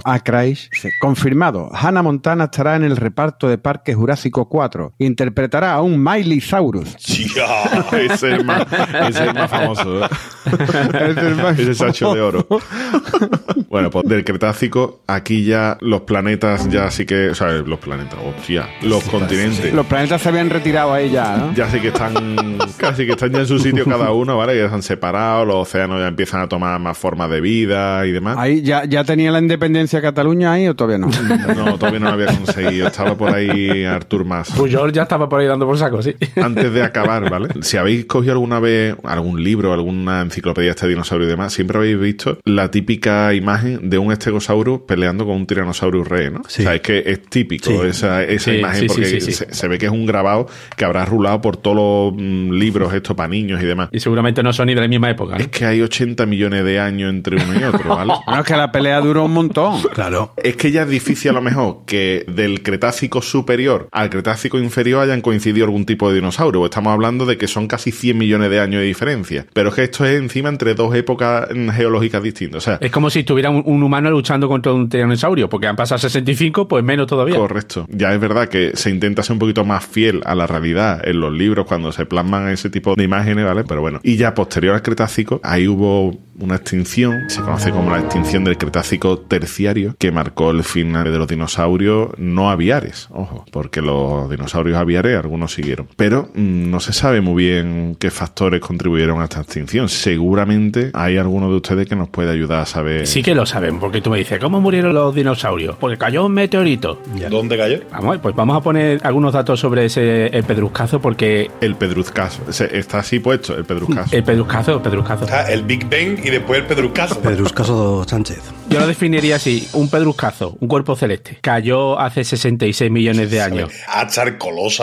[SPEAKER 3] Dice, Confirmado, Hannah Montana estará en el reparto de Parque Jurásico 4. Interpretará a un Miley Saurus.
[SPEAKER 6] Ya.
[SPEAKER 1] ese es el más, ese es el más famoso. ¿eh? ese sacho de oro. bueno, pues del Cretácico, aquí ya los planetas, ya sí que. O sea, los planetas, hostia. Los continentes.
[SPEAKER 3] Los planetas se habían retirado ahí ya, ¿no?
[SPEAKER 1] Ya sí que están casi que están ya en su sitio cada uno, ¿vale? Ya se han separado, los océanos ya empiezan a tomar más formas de vida y demás.
[SPEAKER 3] Ahí ya, ya tenía la independencia Cataluña ahí o todavía no.
[SPEAKER 1] No, todavía no lo había conseguido. Estaba por ahí Artur Mas.
[SPEAKER 4] Puyol ya estaba por ahí dando por saco, sí.
[SPEAKER 1] Antes de acabar, ¿vale? Si habéis cogido alguna vez algún libro, alguna enciclopedia de este dinosaurio y demás, siempre habéis visto la típica imagen de un estegosaurus peleando con un tiranosaurio rey, ¿no?
[SPEAKER 7] Sí.
[SPEAKER 1] O sea, es que es típico
[SPEAKER 7] Sí.
[SPEAKER 1] esa, esa
[SPEAKER 4] Sí,
[SPEAKER 1] imagen
[SPEAKER 4] sí,
[SPEAKER 1] porque
[SPEAKER 4] sí, sí, sí.
[SPEAKER 1] Se, se ve que es un grabado que habrá rulado por todos los mm, libros estos para niños y demás.
[SPEAKER 4] Y seguramente no son ni de la misma época. ¿no?
[SPEAKER 1] Es que hay 80 millones de años entre uno y otro, ¿vale?
[SPEAKER 3] Bueno, es que la pelea duró un montón.
[SPEAKER 7] Claro.
[SPEAKER 1] Es que ya es difícil a lo mejor que del Cretácico superior al Cretácico inferior hayan coincidido algún tipo de dinosaurio. Estamos hablando de que son casi 100 millones de años de diferencia. Pero es que esto es encima entre dos épocas mm, geológicas distintas. O sea,
[SPEAKER 4] Es como si estuviera un, un humano luchando contra un tiranosaurio, porque han pasado 65, pues menos todavía.
[SPEAKER 1] Correcto. Ya es verdad que se intenta ser un poquito más fiel a la realidad en los libros cuando se plasman ese tipo de imágenes, ¿vale? Pero bueno. Y ya posterior al Cretácico, ahí hubo una extinción, se conoce como la extinción del Cretácico terciario, que marcó el final de los dinosaurios no aviares, ojo, porque los dinosaurios aviares algunos siguieron. Pero mm, no se sabe muy bien qué factores contribuyeron a esta extinción. Seguramente hay alguno de ustedes que nos puede ayudar a saber.
[SPEAKER 4] Sí que lo saben, porque tú me dices, ¿cómo murieron los dinosaurios? Porque cayó un meteorito.
[SPEAKER 6] ¿Dónde cayó?
[SPEAKER 4] Vamos, pues vamos a poner algunos datos sobre ese el pedruscazo, porque
[SPEAKER 1] El pedruzcazo. Ese- Está así puesto, el pedruzcazo.
[SPEAKER 4] el pedruscazo, el pedruscazo.
[SPEAKER 6] Está el Big Bang y después el Pedruscaso.
[SPEAKER 7] Pedruscaso Sánchez.
[SPEAKER 4] Yo lo definiría así, un pedruscazo, un cuerpo celeste. Cayó hace 66 millones de años.
[SPEAKER 6] A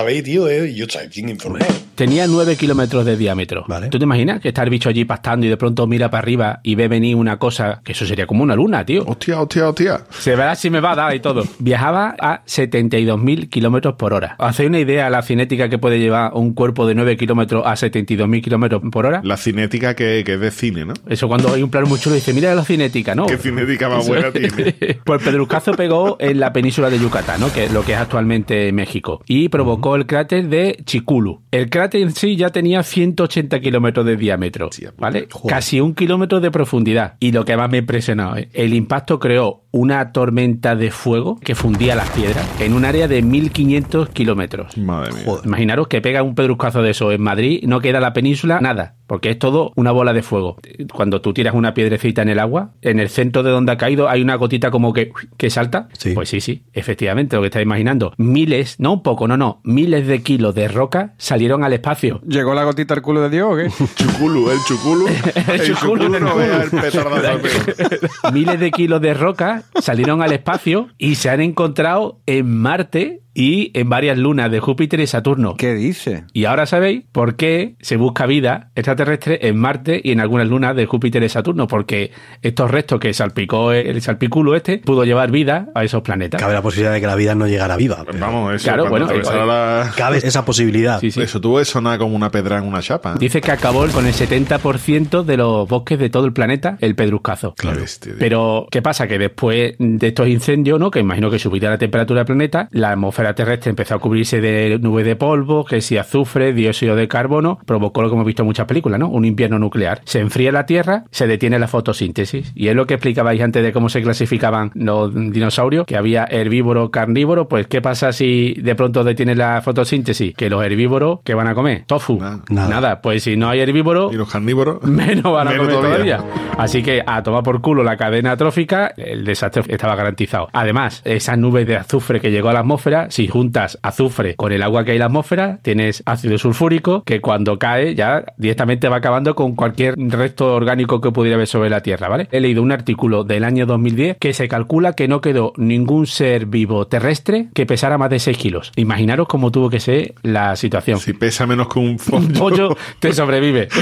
[SPEAKER 6] ¿veis, tío? Eh, Yo estoy bien informado.
[SPEAKER 4] Tenía 9 kilómetros de diámetro.
[SPEAKER 7] Vale.
[SPEAKER 4] ¿Tú te imaginas que está el bicho allí pastando y de pronto mira para arriba y ve venir una cosa, que eso sería como una luna, tío?
[SPEAKER 1] Hostia, hostia, hostia.
[SPEAKER 4] Se verá si me va a dar y todo. Viajaba a 72.000 kilómetros por hora. ¿Hacéis una idea la cinética que puede llevar un cuerpo de 9 kilómetros a 72.000 kilómetros por hora?
[SPEAKER 1] La cinética que, que es de cine, ¿no?
[SPEAKER 4] Eso cuando hay un plano muy chulo dice, mira la cinética, ¿no?
[SPEAKER 1] ¿Qué cinética más buena tiene?
[SPEAKER 4] Pues el pedruscazo pegó en la península de Yucatán, ¿no? Que es lo que es actualmente México. Y provocó el cráter de Chiculu. El cráter en sí ya tenía 180 kilómetros de diámetro, ¿vale? Casi un kilómetro de profundidad. Y lo que más me ha impresionado, ¿eh? el impacto creó una tormenta de fuego que fundía las piedras en un área de 1500 kilómetros.
[SPEAKER 1] Madre mía.
[SPEAKER 4] Imaginaros que pega un pedruscazo de eso en Madrid, no queda la península, nada, porque es todo una bola de fuego. Cuando tú tiras una piedrecita en el agua, en el centro de donde ha caído hay una gotita como que, que salta.
[SPEAKER 7] Sí.
[SPEAKER 4] Pues sí, sí, efectivamente, lo que estáis imaginando. Miles, no un poco, no, no, miles de kilos de roca salieron al espacio.
[SPEAKER 3] ¿Llegó la gotita al culo de Dios o qué?
[SPEAKER 1] Chuculu, el chuculu.
[SPEAKER 4] El chuculu
[SPEAKER 1] no vea el petardazo
[SPEAKER 4] miles de kilos de roca salieron al espacio y se han encontrado en Marte y en varias lunas de Júpiter y Saturno.
[SPEAKER 3] ¿Qué dice?
[SPEAKER 4] Y ahora sabéis por qué se busca vida extraterrestre en Marte y en algunas lunas de Júpiter y Saturno, porque estos restos que salpicó el salpiculo este pudo llevar vida a esos planetas.
[SPEAKER 7] Cabe la posibilidad de que la vida no llegara viva.
[SPEAKER 1] Vamos, eso.
[SPEAKER 4] Claro,
[SPEAKER 1] cuando
[SPEAKER 4] bueno, eh,
[SPEAKER 1] la-
[SPEAKER 7] Cabe esa posibilidad.
[SPEAKER 4] Sí, sí.
[SPEAKER 1] Eso tuvo que sonar como una pedra en una chapa. ¿eh?
[SPEAKER 4] Dice que acabó con el 70% de los bosques de todo el planeta el pedruscazo.
[SPEAKER 1] Claro.
[SPEAKER 4] Pero, ¿qué pasa? Que después de estos incendios, ¿no? Que imagino que subirá la temperatura del planeta, la atmósfera terrestre empezó a cubrirse de nubes de polvo, que si azufre, dióxido de carbono, provocó lo que hemos visto en muchas películas, ¿no? Un invierno nuclear. Se enfría la Tierra, se detiene la fotosíntesis. Y es lo que explicabais antes de cómo se clasificaban los dinosaurios, que había herbívoro, carnívoro, pues ¿qué pasa si de pronto detiene la fotosíntesis? Que los herbívoros, ¿qué van a comer? Tofu.
[SPEAKER 1] Nada.
[SPEAKER 7] Nada.
[SPEAKER 4] Pues si no hay herbívoro,
[SPEAKER 1] Y los carnívoros.
[SPEAKER 4] menos van a
[SPEAKER 1] Menos
[SPEAKER 4] comer
[SPEAKER 1] todavía.
[SPEAKER 4] todavía. Así que a tomar por culo la cadena trófica, el desastre estaba garantizado. Además, esas nubes de azufre que llegó a la atmósfera, si juntas azufre con el agua que hay en la atmósfera, tienes ácido sulfúrico que cuando cae ya directamente va acabando con cualquier resto orgánico que pudiera haber sobre la Tierra, ¿vale? He leído un artículo del año 2010 que se calcula que no quedó ningún ser vivo terrestre que pesara más de 6 kilos. Imaginaros cómo tuvo que ser la situación.
[SPEAKER 1] Si pesa menos que un
[SPEAKER 4] Un
[SPEAKER 1] pollo.
[SPEAKER 4] pollo te sobrevive.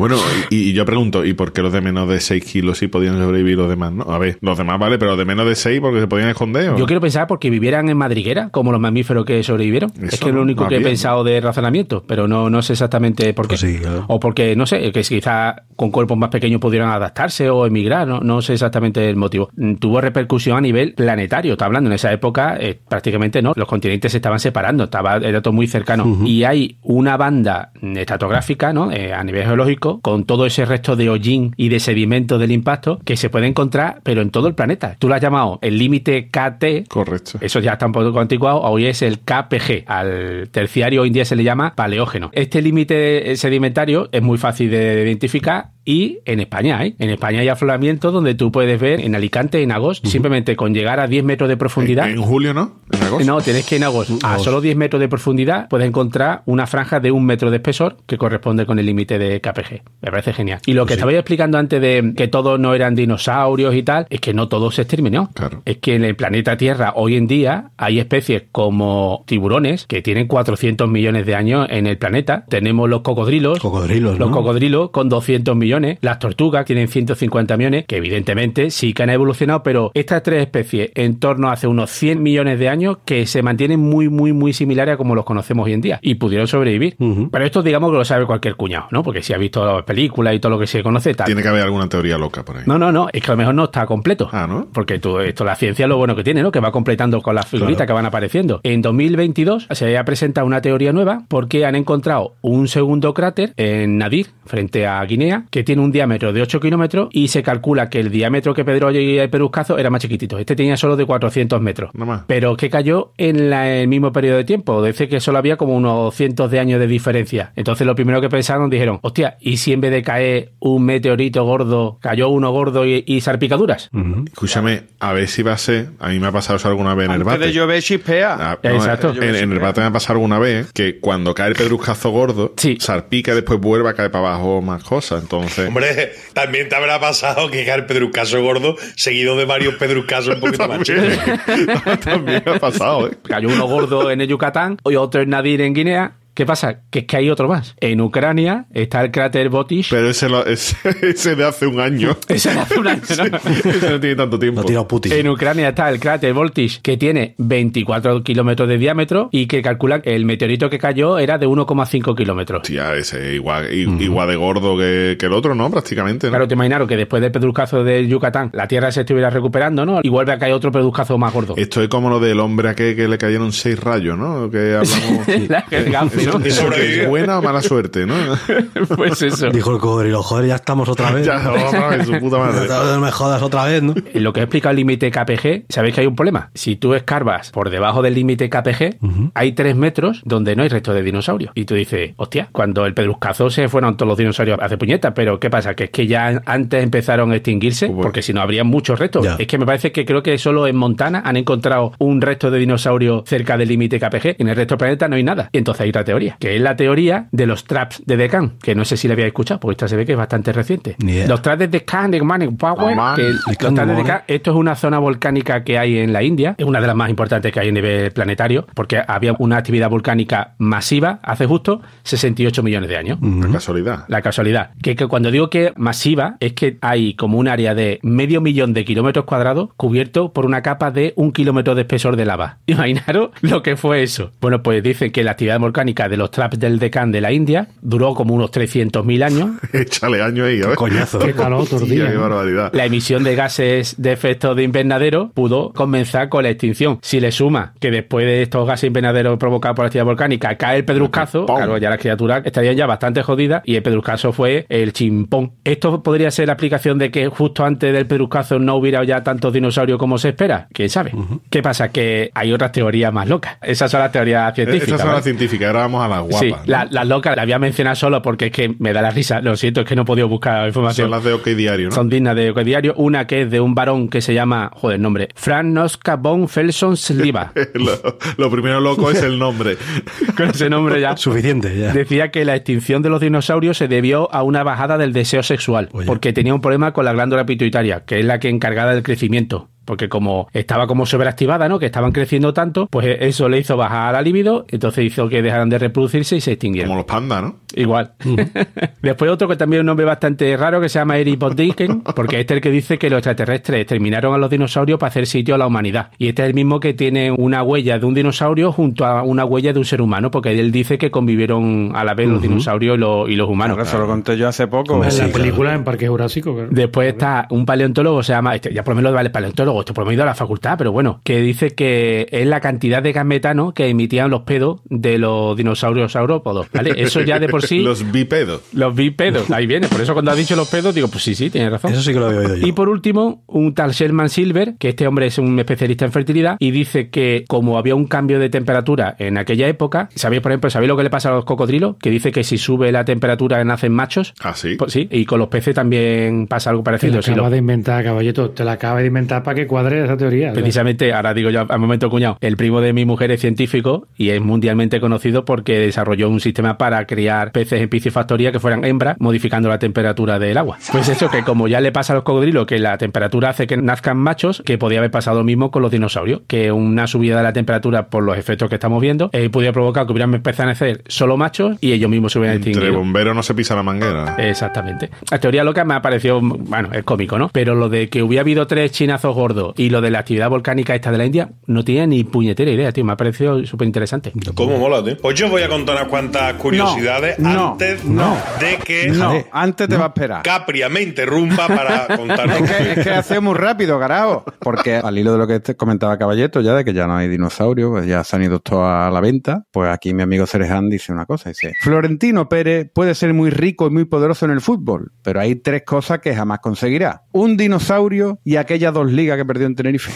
[SPEAKER 1] Bueno, y, y yo pregunto, ¿y por qué los de menos de 6 kilos sí podían sobrevivir los demás? No, a ver, los demás vale, pero los de menos de 6 porque se podían esconder. ¿o?
[SPEAKER 4] Yo quiero pensar porque vivieran en madriguera, como los mamíferos que sobrevivieron. es que es lo único que he pensado de razonamiento, pero no, no sé exactamente por qué.
[SPEAKER 7] Pues sí, claro.
[SPEAKER 4] O porque, no sé, que quizá con cuerpos más pequeños pudieran adaptarse o emigrar, no, no sé exactamente el motivo. Mm, Tuvo repercusión a nivel planetario, está hablando. En esa época, eh, prácticamente no, los continentes se estaban separando, estaba, era todo muy cercano. Y hay una banda estratográfica, ¿no? Eh, a nivel geológico, con todo ese resto de hollín y de sedimento del impacto que se puede encontrar, pero en todo el planeta. Tú lo has llamado el límite KT,
[SPEAKER 1] Correcto.
[SPEAKER 4] eso ya está un poco anticuado. Hoy es el KPG. Al terciario hoy en día se le llama paleógeno. Este límite sedimentario es muy fácil de identificar y en España hay. En España hay afloramientos donde tú puedes ver en Alicante, en agosto, simplemente con llegar a 10 metros de profundidad.
[SPEAKER 1] En, en julio, ¿no? En agosto.
[SPEAKER 4] No, tienes que en agosto. A solo 10 metros de profundidad puedes encontrar una franja de un metro de espesor que corresponde con el límite de KPG. Me parece genial. Y lo que estabais explicando antes de que todos no eran dinosaurios y tal, es que no todo se exterminó.
[SPEAKER 1] Claro.
[SPEAKER 4] Es que en el planeta Tierra hoy en día hay especies como tiburones que tienen 400 millones de años en el planeta. Tenemos los cocodrilos.
[SPEAKER 7] Cocodrilos,
[SPEAKER 4] Los
[SPEAKER 7] ¿no?
[SPEAKER 4] cocodrilos con 200 millones. Las tortugas tienen 150 millones, que evidentemente sí que han evolucionado, pero estas tres especies en torno a hace unos 100 millones de años que se mantienen muy, muy, muy similares a como los conocemos hoy en día y pudieron sobrevivir. Pero esto digamos que lo sabe cualquier cuñado, ¿no? Porque si ha visto las películas y todo lo que se conoce, tal.
[SPEAKER 1] Tiene que haber alguna teoría loca por ahí.
[SPEAKER 4] No, no, no, es que a lo mejor no está completo.
[SPEAKER 1] Ah, ¿no?
[SPEAKER 4] Porque tú, esto, la ciencia es lo bueno que tiene, ¿no? Que va completando con las figuritas que van apareciendo. En 2022 se ha presentado una teoría nueva porque han encontrado un segundo cráter en Nadir, frente a Guinea, que tiene un diámetro de 8 kilómetros y se calcula que el diámetro que Pedro y el Peruscazo era más chiquitito. Este tenía solo de 400 metros.
[SPEAKER 1] Más.
[SPEAKER 4] Pero que cayó en la- el mismo periodo de tiempo. Dice que solo había como unos cientos de años de diferencia. Entonces lo primero que pensaron dijeron, hostia, ¿y si en vez de caer un meteorito gordo, cayó uno gordo y, y salpicaduras?
[SPEAKER 1] Escúchame, a ver si va a ser. A mí me ha pasado eso alguna vez en el bate.
[SPEAKER 2] de llover chispea.
[SPEAKER 1] Ah,
[SPEAKER 4] Exacto.
[SPEAKER 1] En, en el bate me ha pasado alguna vez que cuando cae el pedruscazo gordo,
[SPEAKER 4] Sí.
[SPEAKER 1] salpica y después vuelve a caer para abajo más cosas. Entonces,
[SPEAKER 6] Hombre, también te habrá pasado que el pedruscaso gordo seguido de varios pedruscasos un poquito más chicos.
[SPEAKER 1] también me ha pasado, ¿eh?
[SPEAKER 4] Cayó uno gordo en el Yucatán y otro en Nadir en Guinea. ¿Qué pasa? Que es que hay otro más. En Ucrania está el cráter Botish.
[SPEAKER 1] Pero ese, lo- ese, ese de hace un año.
[SPEAKER 4] Ese hace un año, ¿no?
[SPEAKER 1] Ese no tiene tanto tiempo.
[SPEAKER 7] Tirado Putin.
[SPEAKER 4] En Ucrania está el cráter Voltish, que tiene 24 kilómetros de diámetro y que calcula que el meteorito que cayó era de 1,5 kilómetros.
[SPEAKER 1] Tía, ese igual, igual de gordo que, que el otro, ¿no? Prácticamente. ¿no?
[SPEAKER 4] Claro, te imaginaron que después del pedruscazo del Yucatán la Tierra se estuviera recuperando, ¿no? Y vuelve a caer otro pedruscazo más gordo.
[SPEAKER 1] Esto es como lo del hombre aquel que le cayeron seis rayos, ¿no? Que hablamos.
[SPEAKER 4] La- el Gamfi, ¿no?
[SPEAKER 1] Eso, eso que es buena o mala suerte, ¿no?
[SPEAKER 4] Pues eso.
[SPEAKER 7] Dijo el cocodrilo, joder, ya estamos otra vez.
[SPEAKER 1] ya, otra vez, su puta madre.
[SPEAKER 7] No me jodas otra vez, ¿no?
[SPEAKER 4] En lo que he explicado el límite KPG, sabéis que hay un problema. Si tú escarbas por debajo del límite KPG, hay tres metros donde no hay resto de dinosaurios. Y tú dices, hostia, cuando el pedruscazo se fueron todos los dinosaurios hace puñetas, pero ¿qué pasa? Que es que ya antes empezaron a extinguirse,
[SPEAKER 1] Bueno.
[SPEAKER 4] porque si no habría muchos restos.
[SPEAKER 7] Ya.
[SPEAKER 4] Es que me parece que creo que solo en Montana han encontrado un resto de dinosaurio cerca del límite KPG. En el resto del planeta no hay nada. Y entonces hay teoría, que es la teoría de los traps de Deccan, que no sé si la había escuchado, porque esta se ve que es bastante reciente. Los traps de Deccan, de Manic Power,
[SPEAKER 1] Oh, man.
[SPEAKER 4] que el- los traps de
[SPEAKER 7] man.
[SPEAKER 4] Deccan, esto es una zona volcánica que hay en la India, es una de las más importantes que hay a nivel planetario, porque había una actividad volcánica masiva hace justo 68 millones de años.
[SPEAKER 1] La casualidad.
[SPEAKER 4] La casualidad. Que, que cuando digo que masiva es que hay como un área de medio millón de kilómetros cuadrados cubierto por una capa de un kilómetro de espesor de lava. Imaginaros lo que fue eso. Bueno, pues dicen que la actividad volcánica de los traps del Deccan de la India duró como unos 300.000 años.
[SPEAKER 1] Échale año ahí, a ver.
[SPEAKER 7] Coñazo.
[SPEAKER 5] Qué calor otro
[SPEAKER 1] Tía,
[SPEAKER 5] día.
[SPEAKER 1] qué
[SPEAKER 5] ¿no?
[SPEAKER 1] barbaridad.
[SPEAKER 4] La emisión de gases de efecto de invernadero pudo comenzar con la extinción. Si le suma que después de estos gases invernaderos provocados por la actividad volcánica cae el pedruscazo,
[SPEAKER 1] ¡Pum!
[SPEAKER 4] claro, ya las criaturas estarían ya bastante jodidas y el pedruscazo fue el chimpón. Esto podría ser la explicación de que justo antes del pedruscazo no hubiera ya tantos dinosaurios como se espera. ¿Quién sabe? ¿Qué pasa? Que hay otras teorías más locas. Esas son las teorías científicas.
[SPEAKER 1] Esas son
[SPEAKER 4] ¿vale?
[SPEAKER 1] las científicas, ahora a las guapas.
[SPEAKER 4] Sí,
[SPEAKER 1] ¿no?
[SPEAKER 4] la- las locas las voy a mencionar solo porque es que me da la risa. Lo siento, es que no he podido buscar información.
[SPEAKER 1] Son las de OK Diario, ¿no?
[SPEAKER 4] Son dignas de OK Diario. Una que es de un varón que se llama, joder, el nombre, Fran Noska von Felson Sliva.
[SPEAKER 1] lo, lo primero loco es el nombre.
[SPEAKER 4] Con ese nombre ya.
[SPEAKER 7] Suficiente, ya.
[SPEAKER 4] Decía que la extinción de los dinosaurios se debió a una bajada del deseo sexual,
[SPEAKER 7] Oye.
[SPEAKER 4] porque tenía un problema con la glándula pituitaria, que es la que encargada del crecimiento. Porque como estaba como sobreactivada, ¿no? Que estaban creciendo tanto, pues eso le hizo bajar la libido, entonces hizo que dejaran de reproducirse y se extinguieron.
[SPEAKER 1] Como los pandas, ¿no?
[SPEAKER 4] Igual. Después otro que también es un nombre bastante raro que se llama Eric Bodiken, porque este es el que dice que los extraterrestres terminaron a los dinosaurios para hacer sitio a la humanidad. Y este es el mismo que tiene una huella de un dinosaurio junto a una huella de un ser humano, porque él dice que convivieron a la vez los dinosaurios y los, y los humanos.
[SPEAKER 3] Claro, eso lo conté yo hace poco.
[SPEAKER 5] En
[SPEAKER 7] sí,
[SPEAKER 5] la
[SPEAKER 7] claro.
[SPEAKER 5] película en Parque Jurásico. claro.
[SPEAKER 4] Después está un paleontólogo, se llama, este, ya por lo menos vale paleontólogo, esto por lo menos de la facultad, pero bueno, que dice que es la cantidad de gas metano que emitían los pedos de los dinosaurios saurópodos, ¿vale? Eso ya de por sí...
[SPEAKER 1] Los bípedos.
[SPEAKER 4] Los bipedos, ahí viene. Por eso cuando ha dicho los pedos, digo, pues sí, sí, tiene razón.
[SPEAKER 7] Eso sí que lo había oído yo.
[SPEAKER 4] Y por último, un tal Sherman Silver, que este hombre es un especialista en fertilidad, y dice que como había un cambio de temperatura en aquella época, ¿sabéis, por ejemplo, sabéis lo que le pasa a los cocodrilos? Que dice que si sube la temperatura nacen machos.
[SPEAKER 1] Ah, sí.
[SPEAKER 4] Pues sí, y con los peces también pasa algo
[SPEAKER 5] Te la
[SPEAKER 4] parecido. Si
[SPEAKER 5] acabas
[SPEAKER 4] lo-
[SPEAKER 5] de inventar, caballito. Te la acabas de inventar para que cuadre esa teoría.
[SPEAKER 4] Precisamente, ahora digo yo al momento cuñado, el primo de mi mujer es científico y es mundialmente conocido porque desarrolló un sistema para criar peces en piscifactoría que fueran hembras, modificando la temperatura del agua. Pues eso, que como ya le pasa a los cocodrilos, que la temperatura hace que nazcan machos, que podía haber pasado lo mismo con los dinosaurios, que una subida de la temperatura por los efectos que estamos viendo, eh, podía provocar que hubieran empezado a nacer solo machos y ellos mismos se hubieran
[SPEAKER 1] Entre
[SPEAKER 4] extinguido.
[SPEAKER 1] bomberos no se pisa la manguera.
[SPEAKER 4] Exactamente. La teoría loca me ha parecido, bueno, es cómico, ¿no? Pero lo de que hubiera habido tres chinazos gordos y lo de la actividad volcánica esta de la India, no tenía ni puñetera idea, tío. Me ha parecido súper interesante.
[SPEAKER 6] ¿Cómo mola, tío? Pues yo voy a contar unas cuantas curiosidades
[SPEAKER 3] no,
[SPEAKER 6] antes
[SPEAKER 3] no.
[SPEAKER 6] de que
[SPEAKER 3] No, antes te va a esperar.
[SPEAKER 6] Capria me interrumpa para contarnos.
[SPEAKER 3] Es que, es que hace muy rápido, carajo. Porque al hilo de lo que te comentaba Caballeto, ya de que ya no hay dinosaurios, pues ya se han ido todos a la venta, pues aquí mi amigo Sereján dice una cosa, dice, Florentino Pérez puede ser muy rico y muy poderoso en el fútbol, pero hay tres cosas que jamás conseguirá. Un dinosaurio y aquellas dos ligas que perdió en Tenerife.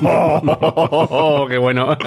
[SPEAKER 4] Oh, qué bueno.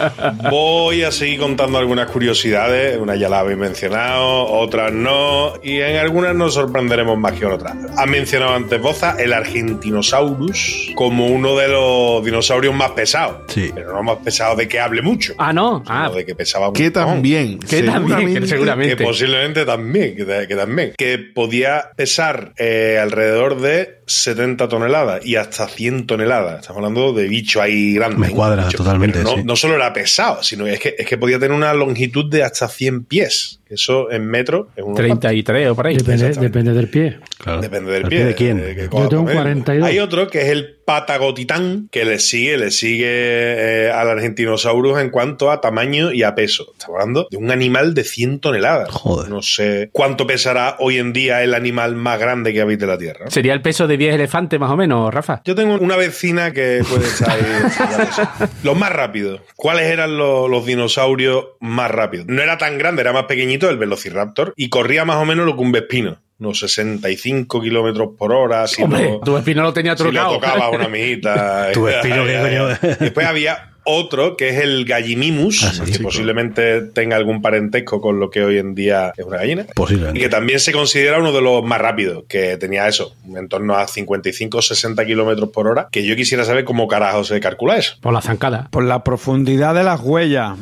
[SPEAKER 6] Voy a seguir contando algunas curiosidades. Una ya la habéis mencionado, otras no. Y en algunas nos sorprenderemos más que en otras. Ha mencionado antes Boza el Argentinosaurus como uno de los dinosaurios más pesados.
[SPEAKER 7] Sí.
[SPEAKER 6] Pero no más pesado de que hable mucho.
[SPEAKER 4] Ah, no. Ah,
[SPEAKER 6] de que pesaba un
[SPEAKER 1] Que también.
[SPEAKER 4] que también, que seguramente.
[SPEAKER 6] Que posiblemente también, que, que también. Que podía pesar eh, alrededor de 70 toneladas y hasta 100 toneladas. Estamos hablando de bicho ahí grande.
[SPEAKER 7] Me cuadra
[SPEAKER 6] Bicho.
[SPEAKER 7] totalmente,
[SPEAKER 6] Pero No,
[SPEAKER 7] sí.
[SPEAKER 6] no solo era pesado, sino es que, es que podía tener una longitud de hasta 100 pies. Eso en metros es un
[SPEAKER 4] 33 o por ahí.
[SPEAKER 5] Depende, depende del pie.
[SPEAKER 7] Claro.
[SPEAKER 6] Depende del
[SPEAKER 7] ¿Al
[SPEAKER 6] pie.
[SPEAKER 7] de quién?
[SPEAKER 5] Yo tengo un
[SPEAKER 6] comer.
[SPEAKER 5] 42.
[SPEAKER 6] Hay otro que es el Patagotitán, que le sigue, le sigue eh, al Argentinosaurus en cuanto a tamaño y a peso. Estamos hablando de un animal de 100 toneladas.
[SPEAKER 7] Joder.
[SPEAKER 6] No sé cuánto pesará hoy en día el animal más grande que habita la Tierra.
[SPEAKER 4] Sería el peso de 10 elefantes más o menos, Rafa.
[SPEAKER 6] Yo tengo una vecina que puede estar ahí. los más rápidos. ¿Cuáles eran los, los dinosaurios más rápidos? No era tan grande, era más pequeñito el Velociraptor y corría más o menos lo que un Vespino. Unos 65 kilómetros por hora. Si
[SPEAKER 4] Hombre,
[SPEAKER 6] no-
[SPEAKER 4] tu espino lo tenía
[SPEAKER 6] si lo
[SPEAKER 4] trucado.
[SPEAKER 6] tocaba una amiguita.
[SPEAKER 7] Tu espino, ¿qué coño?
[SPEAKER 6] Después había otro que es el Gallimimus,
[SPEAKER 7] Ah, sí,
[SPEAKER 6] que posiblemente tenga algún parentesco con lo que hoy en día es una gallina. Y
[SPEAKER 7] Posiblemente.
[SPEAKER 6] que también se considera uno de los más rápidos, que tenía eso, en torno a 55-60 kilómetros por hora. Que yo quisiera saber cómo carajo se calcula eso.
[SPEAKER 4] Por la zancada.
[SPEAKER 3] Por la profundidad de las huellas.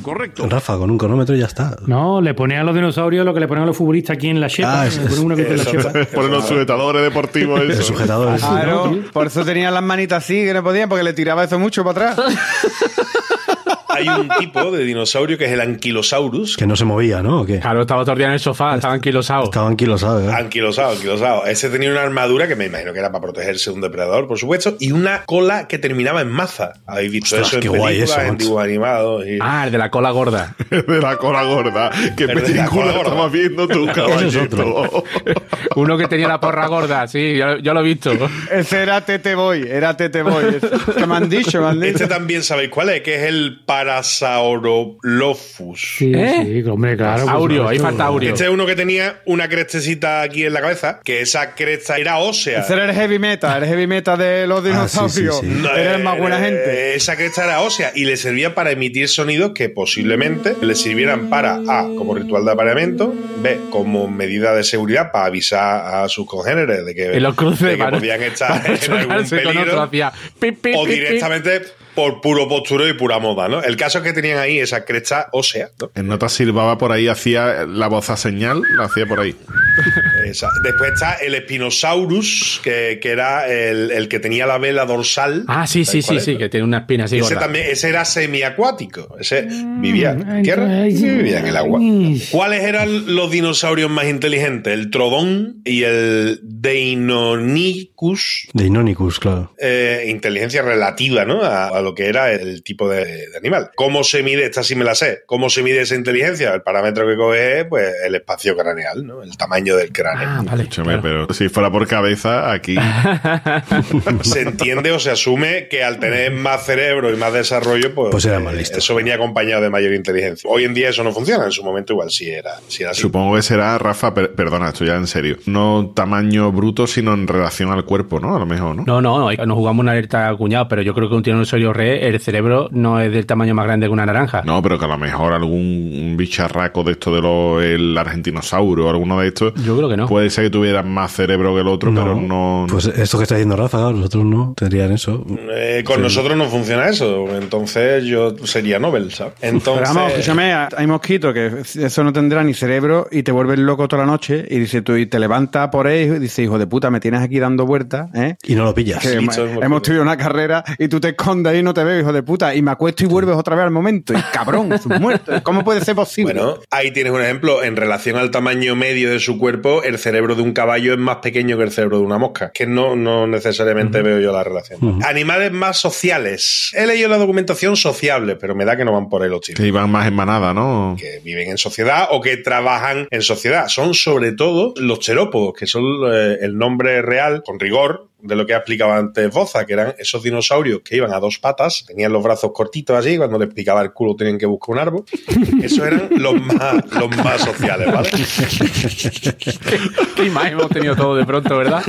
[SPEAKER 7] Rafa, con un cronómetro ya está.
[SPEAKER 5] No, le ponían a los dinosaurios lo que le ponen a los futbolistas aquí en la chepa.
[SPEAKER 7] Ah,
[SPEAKER 5] le
[SPEAKER 7] eso-
[SPEAKER 5] ponen una con la chepa.
[SPEAKER 1] Ponen los sujetadores deportivos. Eso.
[SPEAKER 7] sujetador.
[SPEAKER 5] Ah,
[SPEAKER 3] Claro,
[SPEAKER 5] tío.
[SPEAKER 3] por eso tenían las manitas así, que no podían, porque le tiraba eso mucho para atrás.
[SPEAKER 6] Hay un tipo de dinosaurio que es el Ankylosaurus.
[SPEAKER 7] Que no se movía, ¿no? ¿O qué?
[SPEAKER 4] Claro, estaba todo el día en el sofá, estaba anquilosado.
[SPEAKER 7] Estaba anquilosado, ¿eh?
[SPEAKER 6] Anquilosado, anquilosado. Ese tenía una armadura que me imagino que era para protegerse de un depredador, por supuesto, y una cola que terminaba en maza. ¿Habéis visto
[SPEAKER 7] Ostras,
[SPEAKER 6] eso en
[SPEAKER 7] qué guay
[SPEAKER 6] películas,
[SPEAKER 7] eso,
[SPEAKER 6] en dibujos animados? y-
[SPEAKER 4] Ah, el de la cola gorda.
[SPEAKER 1] de la cola gorda. ¿Qué
[SPEAKER 6] El
[SPEAKER 1] película
[SPEAKER 6] cola gorda.
[SPEAKER 1] estabas viendo tú, caballito?
[SPEAKER 4] Uno que tenía la porra gorda, sí, yo, yo lo he visto.
[SPEAKER 3] Ese era Tete Boy, era Tete Boy. Que me han dicho, me han dicho.
[SPEAKER 6] Este también sabéis cuál es, que es el Parasaurolophus.
[SPEAKER 5] Sí,
[SPEAKER 4] ¿Eh?
[SPEAKER 5] sí, hombre, claro. por
[SPEAKER 4] Aureo, ahí falta Aureo.
[SPEAKER 6] Este es uno que tenía una crestecita aquí en la cabeza, que esa cresta era ósea.
[SPEAKER 3] Ese era el heavy metal, el heavy metal de los
[SPEAKER 7] Ah, sí, sí,
[SPEAKER 3] dinosaurios.
[SPEAKER 7] sí.
[SPEAKER 6] No,
[SPEAKER 3] Era el más buena
[SPEAKER 6] eh,
[SPEAKER 3] gente.
[SPEAKER 6] Esa cresta era ósea y le servía para emitir sonidos que posiblemente le sirvieran para A, como ritual de apareamiento, B, como medida de seguridad para avisar a sus congéneres de que,
[SPEAKER 4] En los cruces,
[SPEAKER 6] de que podían estar en algún peligro. o directamente por puro postureo y pura moda, ¿no? El caso es que tenían ahí esa cresta ósea, ¿no?
[SPEAKER 1] En nota silbaba por ahí, hacía la voz a señal, la hacía por ahí.
[SPEAKER 6] Esa. Después está el Spinosaurus, que, que era el, el que tenía la vela dorsal.
[SPEAKER 4] Ah, sí, sí,
[SPEAKER 6] ¿Sabéis
[SPEAKER 4] sí, sí, que tiene una espina así
[SPEAKER 6] Ese
[SPEAKER 4] gorda.
[SPEAKER 6] también, ese era semiacuático. Ese vivía en tierra y vivía en el agua. ¿Cuáles eran los dinosaurios más inteligentes? El Trodón y el Deinonychus.
[SPEAKER 7] De Inonicus, claro.
[SPEAKER 6] Eh, inteligencia relativa, ¿no? A, a lo que era el tipo de, de animal. ¿Cómo se mide? Esta sí me la sé. ¿Cómo se mide esa inteligencia? El parámetro que coge es pues, el espacio craneal, ¿no? El tamaño del cráneo.
[SPEAKER 4] Ah, vale.
[SPEAKER 1] Escúchame,
[SPEAKER 4] claro.
[SPEAKER 1] pero si fuera por cabeza, aquí.
[SPEAKER 6] se entiende o se asume que al tener más cerebro y más desarrollo, pues,
[SPEAKER 7] Pues era más listo.
[SPEAKER 6] eso venía acompañado de mayor inteligencia. Hoy en día eso no funciona, en su momento igual sí era, sí era así.
[SPEAKER 1] Supongo que será, Rafa, per- perdona, esto ya en serio. No tamaño bruto, sino en relación al cuerpo, ¿no? A lo mejor, ¿no?
[SPEAKER 4] No, no, no, nos jugamos una alerta cuñado, pero yo creo que un tiranosaurio el cerebro no es del tamaño más grande que una naranja.
[SPEAKER 1] No, pero que a lo mejor algún bicharraco de esto de lo, el argentinosaurio o alguno de estos.
[SPEAKER 4] Yo creo que no.
[SPEAKER 1] Puede ser que tuviera más cerebro que el otro, pero no.
[SPEAKER 7] Pues esto que está diciendo Rafa, claro, nosotros no tendrían eso.
[SPEAKER 6] Eh, con nosotros no funciona eso, entonces yo sería Nobel, ¿sabes? Entonces,
[SPEAKER 3] Pero vamos, escúchame, hay mosquitos que eso no tendrá ni cerebro y te vuelves loco toda la noche y dice tú y te levantas por ahí y dices, hijo de puta, me tienes aquí dando vueltas, ¿eh?
[SPEAKER 7] Y no lo pillas.
[SPEAKER 3] Que hemos- tenido una carrera y tú te escondes ahí y no te veo, hijo de puta, y me acuesto y vuelves otra vez al momento. Y cabrón, es un muerto. ¿Cómo puede ser posible?
[SPEAKER 6] bueno, ahí tienes un ejemplo. En relación al tamaño medio de su cuerpo, el cerebro de un caballo es más pequeño que el cerebro de una mosca. Que no, no necesariamente veo yo la relación. Animales más sociales. He leído la documentación sociable, pero me da que no van por ahí los tiros.
[SPEAKER 1] Que iban más en manada, ¿no?
[SPEAKER 6] que viven en sociedad o que trabajan en sociedad. Son sobre todo los cherópodos, que son eh, el nombre real, con rigor, de lo que ha explicado antes Boza, que eran esos dinosaurios que iban a dos patas, tenían los brazos cortitos así, cuando les picaba el culo tenían que buscar un árbol. Esos eran los más, los más sociales, ¿vale?
[SPEAKER 4] Qué imagen hemos tenido todo de pronto, ¿verdad?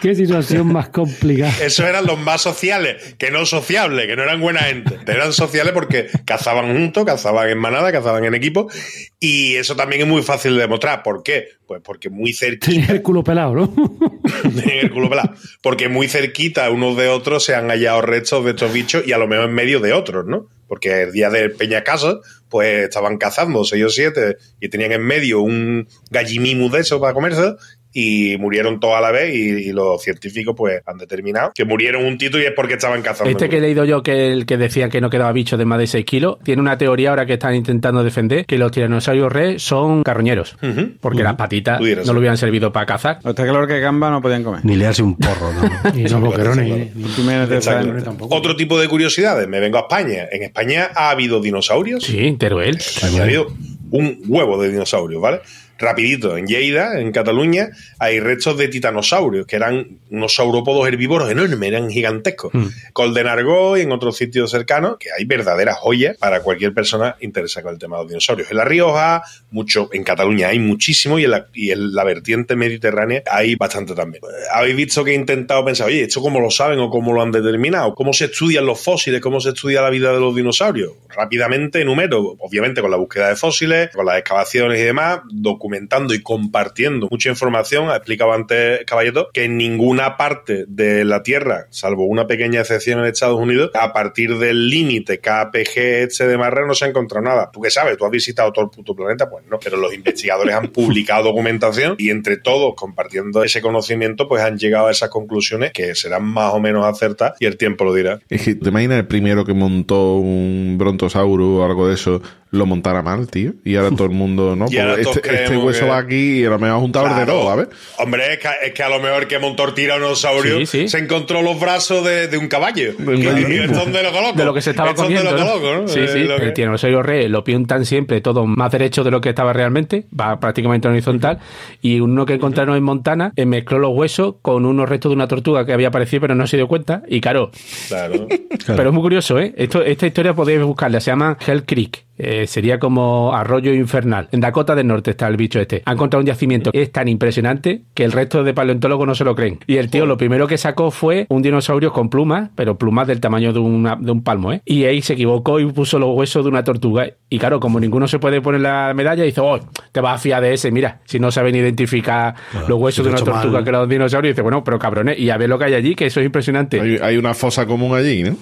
[SPEAKER 5] Qué situación más complicada.
[SPEAKER 6] Esos eran los más sociales, que no sociables, que no eran buena gente. Eran sociales porque cazaban juntos, cazaban en manada, cazaban en equipo. Y eso también es muy fácil de demostrar. ¿Por qué? Pues porque muy cerquita.
[SPEAKER 5] Tenía el culo pelado, ¿no?
[SPEAKER 6] en el culo pelado. Porque muy cerquita unos de otros se han hallado restos de estos bichos y a lo mejor en medio de otros, ¿no? Porque el día del Peñacaso, pues estaban cazando seis o siete y tenían en medio un gallimimus de eso para comerse y murieron todos a la vez y, y los científicos pues han determinado que murieron un tito y es porque estaban cazando.
[SPEAKER 4] Este que he leído yo, que el que decía que no quedaba bicho de más de 6 kilos, tiene una teoría ahora que están intentando defender que los tiranosaurios re son carroñeros. Porque las patitas
[SPEAKER 6] Pudiera
[SPEAKER 4] no
[SPEAKER 6] ser.
[SPEAKER 4] le hubieran servido para cazar.
[SPEAKER 3] Que lo que gamba no podían comer.
[SPEAKER 7] Ni leerse un porro, ¿no?
[SPEAKER 5] Y no boquerones. ¿eh? Tampoco.
[SPEAKER 6] Otro tipo de curiosidades, me vengo a España. En España ha habido dinosaurios.
[SPEAKER 4] Sí, Teruel.
[SPEAKER 6] ha habido un huevo de dinosaurios, ¿vale? Rapidito, en Lleida, en Cataluña, hay restos de titanosaurios, que eran unos saurópodos herbívoros enormes, eran gigantescos.
[SPEAKER 4] Mm.
[SPEAKER 6] Coldenargo y en otros sitios cercanos, que hay verdaderas joyas para cualquier persona interesada con el tema de los dinosaurios. En La Rioja, mucho, en Cataluña hay muchísimo y en la, y en la vertiente mediterránea hay bastante también. Habéis visto que he intentado pensar, oye, ¿esto cómo lo saben o cómo lo han determinado? ¿Cómo se estudian los fósiles? ¿Cómo se estudia la vida de los dinosaurios? Rápidamente enumero, obviamente con la búsqueda de fósiles, con las excavaciones y demás, documentando y compartiendo mucha información. Ha explicado antes Caballeto que en ninguna parte de la Tierra, salvo una pequeña excepción en Estados Unidos, a partir del límite KPG este de Marra no se ha encontrado nada. ¿Tú qué sabes? ¿Tú has visitado todo el puto planeta? Pues no, pero los investigadores han publicado documentación y entre todos, compartiendo ese conocimiento, pues han llegado a esas conclusiones que serán más o menos acertadas y el tiempo lo dirá.
[SPEAKER 1] Es que te imaginas el primero que montó un brontosauro o algo de eso, lo montara mal, tío. Y ahora todo el mundo, ¿no?
[SPEAKER 6] Ahora
[SPEAKER 1] este, este hueso
[SPEAKER 6] que-
[SPEAKER 1] va aquí y a lo mejor ha juntado
[SPEAKER 6] Claro.
[SPEAKER 1] de dos, ¿sabes?
[SPEAKER 6] Hombre, es que, es que a lo mejor que montó el tiranosaurio
[SPEAKER 4] Sí, sí.
[SPEAKER 6] se encontró los brazos de, de un caballo.
[SPEAKER 1] un
[SPEAKER 6] Que-
[SPEAKER 1] gallo
[SPEAKER 6] que
[SPEAKER 1] mismo.
[SPEAKER 6] son de lo que loco.
[SPEAKER 4] de lo que se estaba
[SPEAKER 6] Estos
[SPEAKER 4] comiendo.
[SPEAKER 6] de lo
[SPEAKER 4] ¿no?
[SPEAKER 6] que loco, ¿no?
[SPEAKER 4] Sí, sí.
[SPEAKER 6] lo que-
[SPEAKER 4] El tiranosaurio rey lo pintan siempre todo más derecho de lo que estaba realmente, va prácticamente horizontal. Y uno que encontraron en Montana eh, mezcló los huesos con unos restos de una tortuga que había aparecido, pero no se dio cuenta. Y claro,
[SPEAKER 6] Claro.
[SPEAKER 4] pero es muy curioso, ¿eh? Esto, esta historia podéis buscarla, se llama Hell Creek. Eh, sería como arroyo infernal. En Dakota del Norte está el bicho este. Han encontrado un yacimiento que es tan impresionante que el resto de paleontólogos no se lo creen. Y el tío lo primero que sacó fue un dinosaurio con plumas, pero plumas del tamaño de, una- de un palmo, ¿eh? Y ahí se equivocó y puso los huesos de una tortuga. Y claro, como ninguno se puede poner la medalla, dice, oh, te vas a fiar de ese. Mira, si no saben identificar los huesos de una tortuga
[SPEAKER 7] mal.
[SPEAKER 4] que era un dinosaurio, dice, bueno, pero cabrones, y a ver lo que hay allí, que eso es impresionante.
[SPEAKER 1] Hay, hay una fosa común allí, ¿no?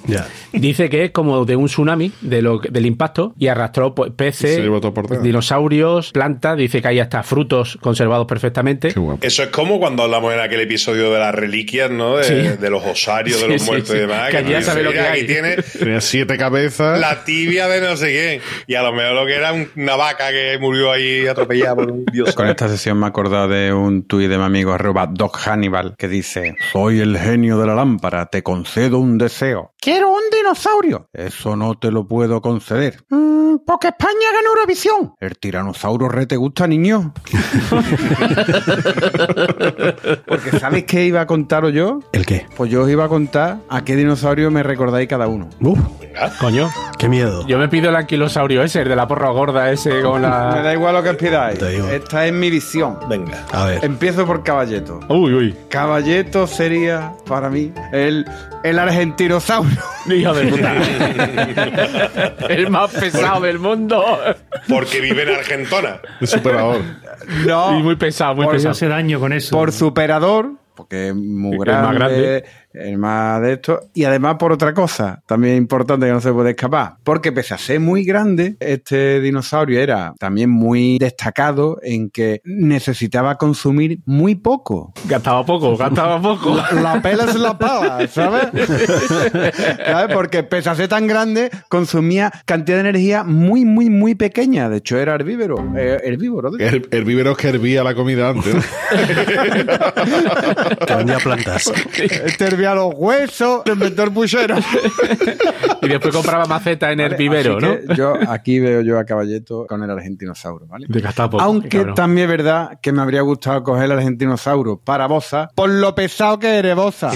[SPEAKER 4] Dice que es como de un tsunami de lo, del impacto y arrastró pues, peces, dinosaurios, plantas. Dice que hay hasta frutos conservados perfectamente.
[SPEAKER 1] Qué.
[SPEAKER 6] Eso es como cuando hablamos en aquel episodio de las reliquias, ¿no? De,
[SPEAKER 4] Sí.
[SPEAKER 6] de los osarios, de los
[SPEAKER 4] sí,
[SPEAKER 6] muertos
[SPEAKER 4] sí.
[SPEAKER 6] y demás.
[SPEAKER 4] Que allí ya sabe lo
[SPEAKER 6] "Mira,
[SPEAKER 4] que
[SPEAKER 6] aquí
[SPEAKER 4] hay".
[SPEAKER 6] tiene
[SPEAKER 1] siete cabezas.
[SPEAKER 6] la tibia de no sé quién. Y a lo mejor lo que era un- una vaca que murió ahí atropellada por un dios.
[SPEAKER 3] Con esta sesión me he acordado de un tuit de mi amigo arroba Doc Hannibal que dice Soy el genio de la lámpara, te concedo un deseo. ¡Quiero un dinosaurio! Eso no te lo puedo conceder. "Mm, porque España ganó Eurovisión. El tiranosaurio re te gusta, niño. porque ¿sabes qué iba a contaros yo?
[SPEAKER 7] ¿El qué?
[SPEAKER 3] Pues yo os iba a contar a qué dinosaurio me recordáis cada uno.
[SPEAKER 7] Uf,
[SPEAKER 4] Coño.
[SPEAKER 7] qué miedo.
[SPEAKER 4] Yo me pido el anquilosaurio ese, el de la porra gorda ese con
[SPEAKER 3] Me
[SPEAKER 4] la...
[SPEAKER 3] da igual lo que os pidáis.
[SPEAKER 7] Te digo.
[SPEAKER 3] Esta es mi visión.
[SPEAKER 6] Venga.
[SPEAKER 7] A ver.
[SPEAKER 3] Empiezo por Caballeto.
[SPEAKER 4] Uy, uy.
[SPEAKER 3] Caballeto sería para mí el, el argentinosaurio.
[SPEAKER 4] Hijo de puta. el más pesado del mundo.
[SPEAKER 6] Porque vive en Argentona.
[SPEAKER 1] Un superador.
[SPEAKER 3] No,
[SPEAKER 4] Y muy pesado, muy
[SPEAKER 3] Por
[SPEAKER 4] pesado.
[SPEAKER 5] hace daño con eso.
[SPEAKER 3] por superador, porque es muy grande,
[SPEAKER 4] más grande.
[SPEAKER 3] El más de esto, y además por otra cosa, también importante que no se puede escapar, porque pese a ser muy grande, este dinosaurio era también muy destacado en que necesitaba consumir muy poco.
[SPEAKER 4] Gastaba poco, gastaba poco.
[SPEAKER 3] La pela es la pala, ¿sabes? ¿Sabes? Porque pese a ser tan grande, consumía cantidad de energía muy, muy, muy pequeña. De hecho, era herbívoro. eh, herbívoro. de-
[SPEAKER 1] El, vívero que hervía la comida antes. ¿no?
[SPEAKER 7] Plantas.
[SPEAKER 3] Este hervía los huesos, lo inventó el puchero.
[SPEAKER 4] Y después compraba maceta en el vivero,
[SPEAKER 3] Así
[SPEAKER 4] ¿no?
[SPEAKER 3] que Yo, aquí veo yo a Caballeto con el argentinosauro, ¿vale?
[SPEAKER 4] De.
[SPEAKER 3] Aunque también es verdad que me habría gustado coger el argentinosauro para Boza por lo pesado que eres Boza.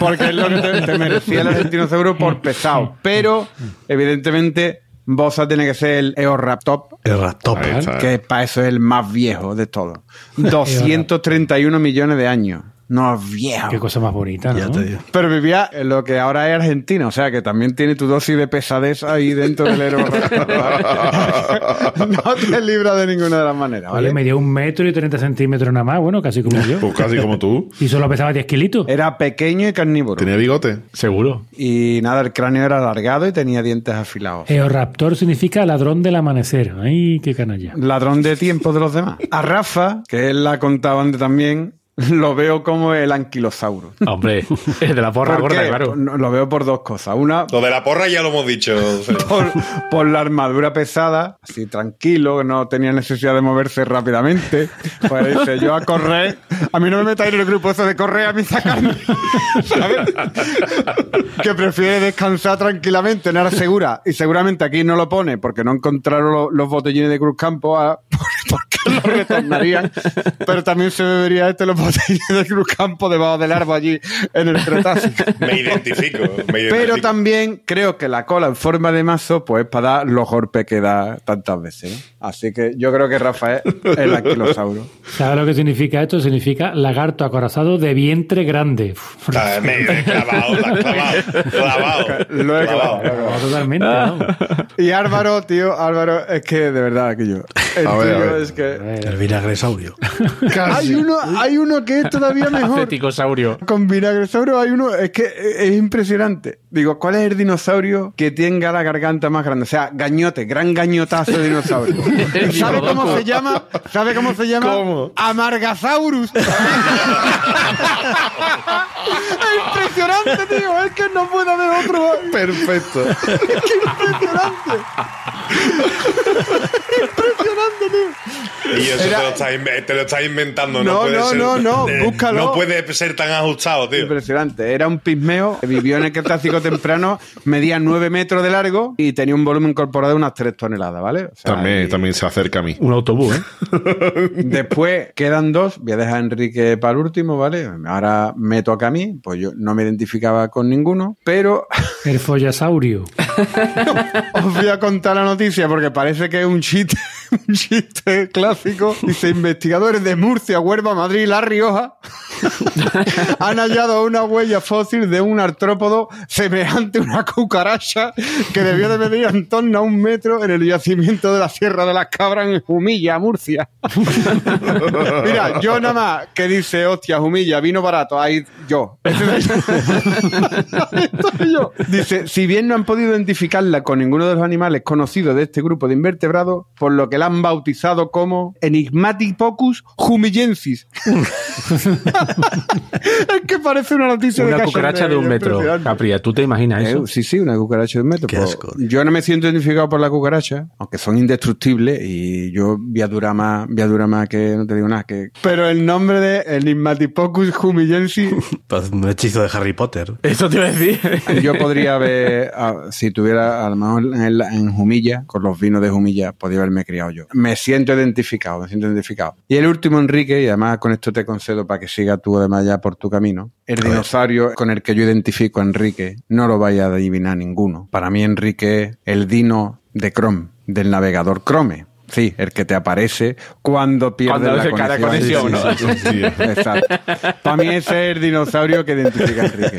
[SPEAKER 3] Porque es lo que te, te merecía el argentinosauro por pesado. Pero, evidentemente, Boza tiene que ser el Eoraptor,
[SPEAKER 7] El raptop.
[SPEAKER 1] Ahí está.
[SPEAKER 3] que para eso es el más viejo de todos. 231 millones de años. No viejo.
[SPEAKER 5] Qué cosa más bonita, ¿no?
[SPEAKER 7] Ya te digo.
[SPEAKER 3] Pero vivía en lo que ahora es Argentina, o sea que también tiene tu dosis de pesadez ahí dentro del Eoraptor. no te libra de ninguna de las maneras,
[SPEAKER 5] Oye,
[SPEAKER 3] ¿vale?
[SPEAKER 5] medía un metro y 30 centímetros nada más, bueno, casi como yo.
[SPEAKER 1] Pues casi como tú.
[SPEAKER 5] Y solo pesaba 10 kilitos.
[SPEAKER 3] Era pequeño y carnívoro.
[SPEAKER 1] Tenía bigote.
[SPEAKER 4] Seguro.
[SPEAKER 3] Y nada, el cráneo era alargado y tenía dientes afilados.
[SPEAKER 5] Eoraptor significa ladrón del amanecer. Ay, qué canalla.
[SPEAKER 3] Ladrón de tiempo de los demás. A Rafa, que él la contaba antes también, lo veo como el anquilosauro.
[SPEAKER 4] Hombre, el de la porra
[SPEAKER 3] ¿Por
[SPEAKER 4] gorda,
[SPEAKER 3] qué?
[SPEAKER 4] claro.
[SPEAKER 3] No, Lo veo por dos cosas. Una,
[SPEAKER 6] Lo de la porra ya lo hemos dicho.
[SPEAKER 3] por, por la armadura pesada, así tranquilo, que no tenía necesidad de moverse rápidamente. Pues dice, yo a correr, a mí no me metáis en el grupo eso de correr a mí sacarme, ¿sabes? Que prefiere descansar tranquilamente en área segura. Y seguramente aquí no lo pone porque no encontraron lo- los botellines de Cruz Campo a- porque lo retornarían, pero también se bebería este los botellines de Cruz Campo debajo del árbol allí en el Cretácico.
[SPEAKER 6] Me identifico, me identifico.
[SPEAKER 3] Pero también creo que la cola en forma de mazo, pues para dar los golpes que da tantas veces. Así que yo creo que Rafael es el anquilosauro.
[SPEAKER 5] ¿Sabes lo que significa esto? Significa lagarto acorazado de vientre grande. Uf,
[SPEAKER 6] Ah, me he clavado, la clavado, clavado,
[SPEAKER 3] Lo he
[SPEAKER 6] clavado.
[SPEAKER 3] clavado.
[SPEAKER 5] Totalmente, vamos.
[SPEAKER 3] Y Álvaro, tío, Álvaro, es que de verdad que yo. El
[SPEAKER 1] A ver, a
[SPEAKER 3] tuyo
[SPEAKER 1] ver.
[SPEAKER 3] es que.
[SPEAKER 7] El vinagresaurio.
[SPEAKER 3] Hay uno, hay uno que es todavía mejor.
[SPEAKER 4] Aceticosaurio.
[SPEAKER 3] Con vinagresaurio hay uno, es que es impresionante. Digo, ¿cuál es el dinosaurio que tenga la garganta más grande? O sea, gañote, gran gañotazo de dinosaurio. ¿Sabe cómo se llama? ¿Sabe cómo se llama?
[SPEAKER 1] ¿Cómo?
[SPEAKER 3] Amargasaurus. es impresionante, tío. Es que no puede haber otro.
[SPEAKER 1] Perfecto.
[SPEAKER 3] ¡Qué impresionante! impresionante, tío.
[SPEAKER 6] Y eso
[SPEAKER 3] Era-
[SPEAKER 6] te, lo estás, inve- te lo estás inventando.
[SPEAKER 3] No,
[SPEAKER 6] No, puede
[SPEAKER 3] no,
[SPEAKER 6] ser,
[SPEAKER 3] no, no,
[SPEAKER 6] eh,
[SPEAKER 3] búscalo.
[SPEAKER 6] No puede ser tan ajustado, tío.
[SPEAKER 3] Impresionante. Era un pismeo, vivió en el Cretácico temprano, medía 9 metros de largo y tenía un volumen incorporado de unas 3 toneladas, ¿vale? O sea,
[SPEAKER 1] También,
[SPEAKER 3] y-
[SPEAKER 1] también se acerca a mí.
[SPEAKER 4] Un autobús, ¿eh?
[SPEAKER 3] Después quedan dos. Voy a dejar a Enrique para el último, ¿vale? Ahora me toca a mí. Pues yo no me identificaba con ninguno, pero
[SPEAKER 5] El follasaurio.
[SPEAKER 3] os voy a contar la noticia porque parece que es un chiste, un chiste clásico. Dice, investigadores de Murcia, Huelva, Madrid y La Rioja han hallado una huella fósil de un artrópodo semejante a una cucaracha que debió de medir en torno a un metro en el yacimiento de la Sierra de las Cabras en Jumilla, Murcia. Mira, yo nada más que dice, hostia, Jumilla, vino barato, ahí yo. Ahí estoy yo. Dice, si bien no han podido identificarla con ninguno de los animales conocidos de este grupo de invertebrados, por lo que la han bautizado como Enigmaticpocus humillensis. es que parece una noticia de
[SPEAKER 4] Una cucaracha de un metro. Capria, ¿tú te imaginas
[SPEAKER 3] Eh,
[SPEAKER 4] eso?
[SPEAKER 3] sí, sí, una cucaracha de un metro.
[SPEAKER 7] Qué
[SPEAKER 3] Pues,
[SPEAKER 7] asco.
[SPEAKER 3] yo no me siento identificado por la cucaracha, aunque son indestructibles y yo voy a durar más, voy a durar más que no te digo nada. Que... Pero el nombre de Enigmatipocus humillensis,
[SPEAKER 7] Pues un hechizo de Harry Potter.
[SPEAKER 4] Eso te iba a decir.
[SPEAKER 3] yo podría haber, ah, si tuviera a lo mejor en, la- en Jumilla, con los vinos de Jumilla, podría haberme criado yo. Me siento identificado, me siento identificado. Y el último, Enrique, y además con esto te concedo para que siga tú además ya por tu camino. El dinosaurio con el que yo identifico a Enrique, no lo vaya a adivinar ninguno. Para mí, Enrique es el dino de Chrome, del navegador Chrome. Sí, el que te aparece cuando pierdes
[SPEAKER 4] Cuando
[SPEAKER 3] la
[SPEAKER 4] la
[SPEAKER 3] conexión.
[SPEAKER 4] conexión,
[SPEAKER 3] Sí,
[SPEAKER 4] ¿no?
[SPEAKER 3] sí, sí, sí. Exacto. Para mí ese es el dinosaurio que identifica a Enrique.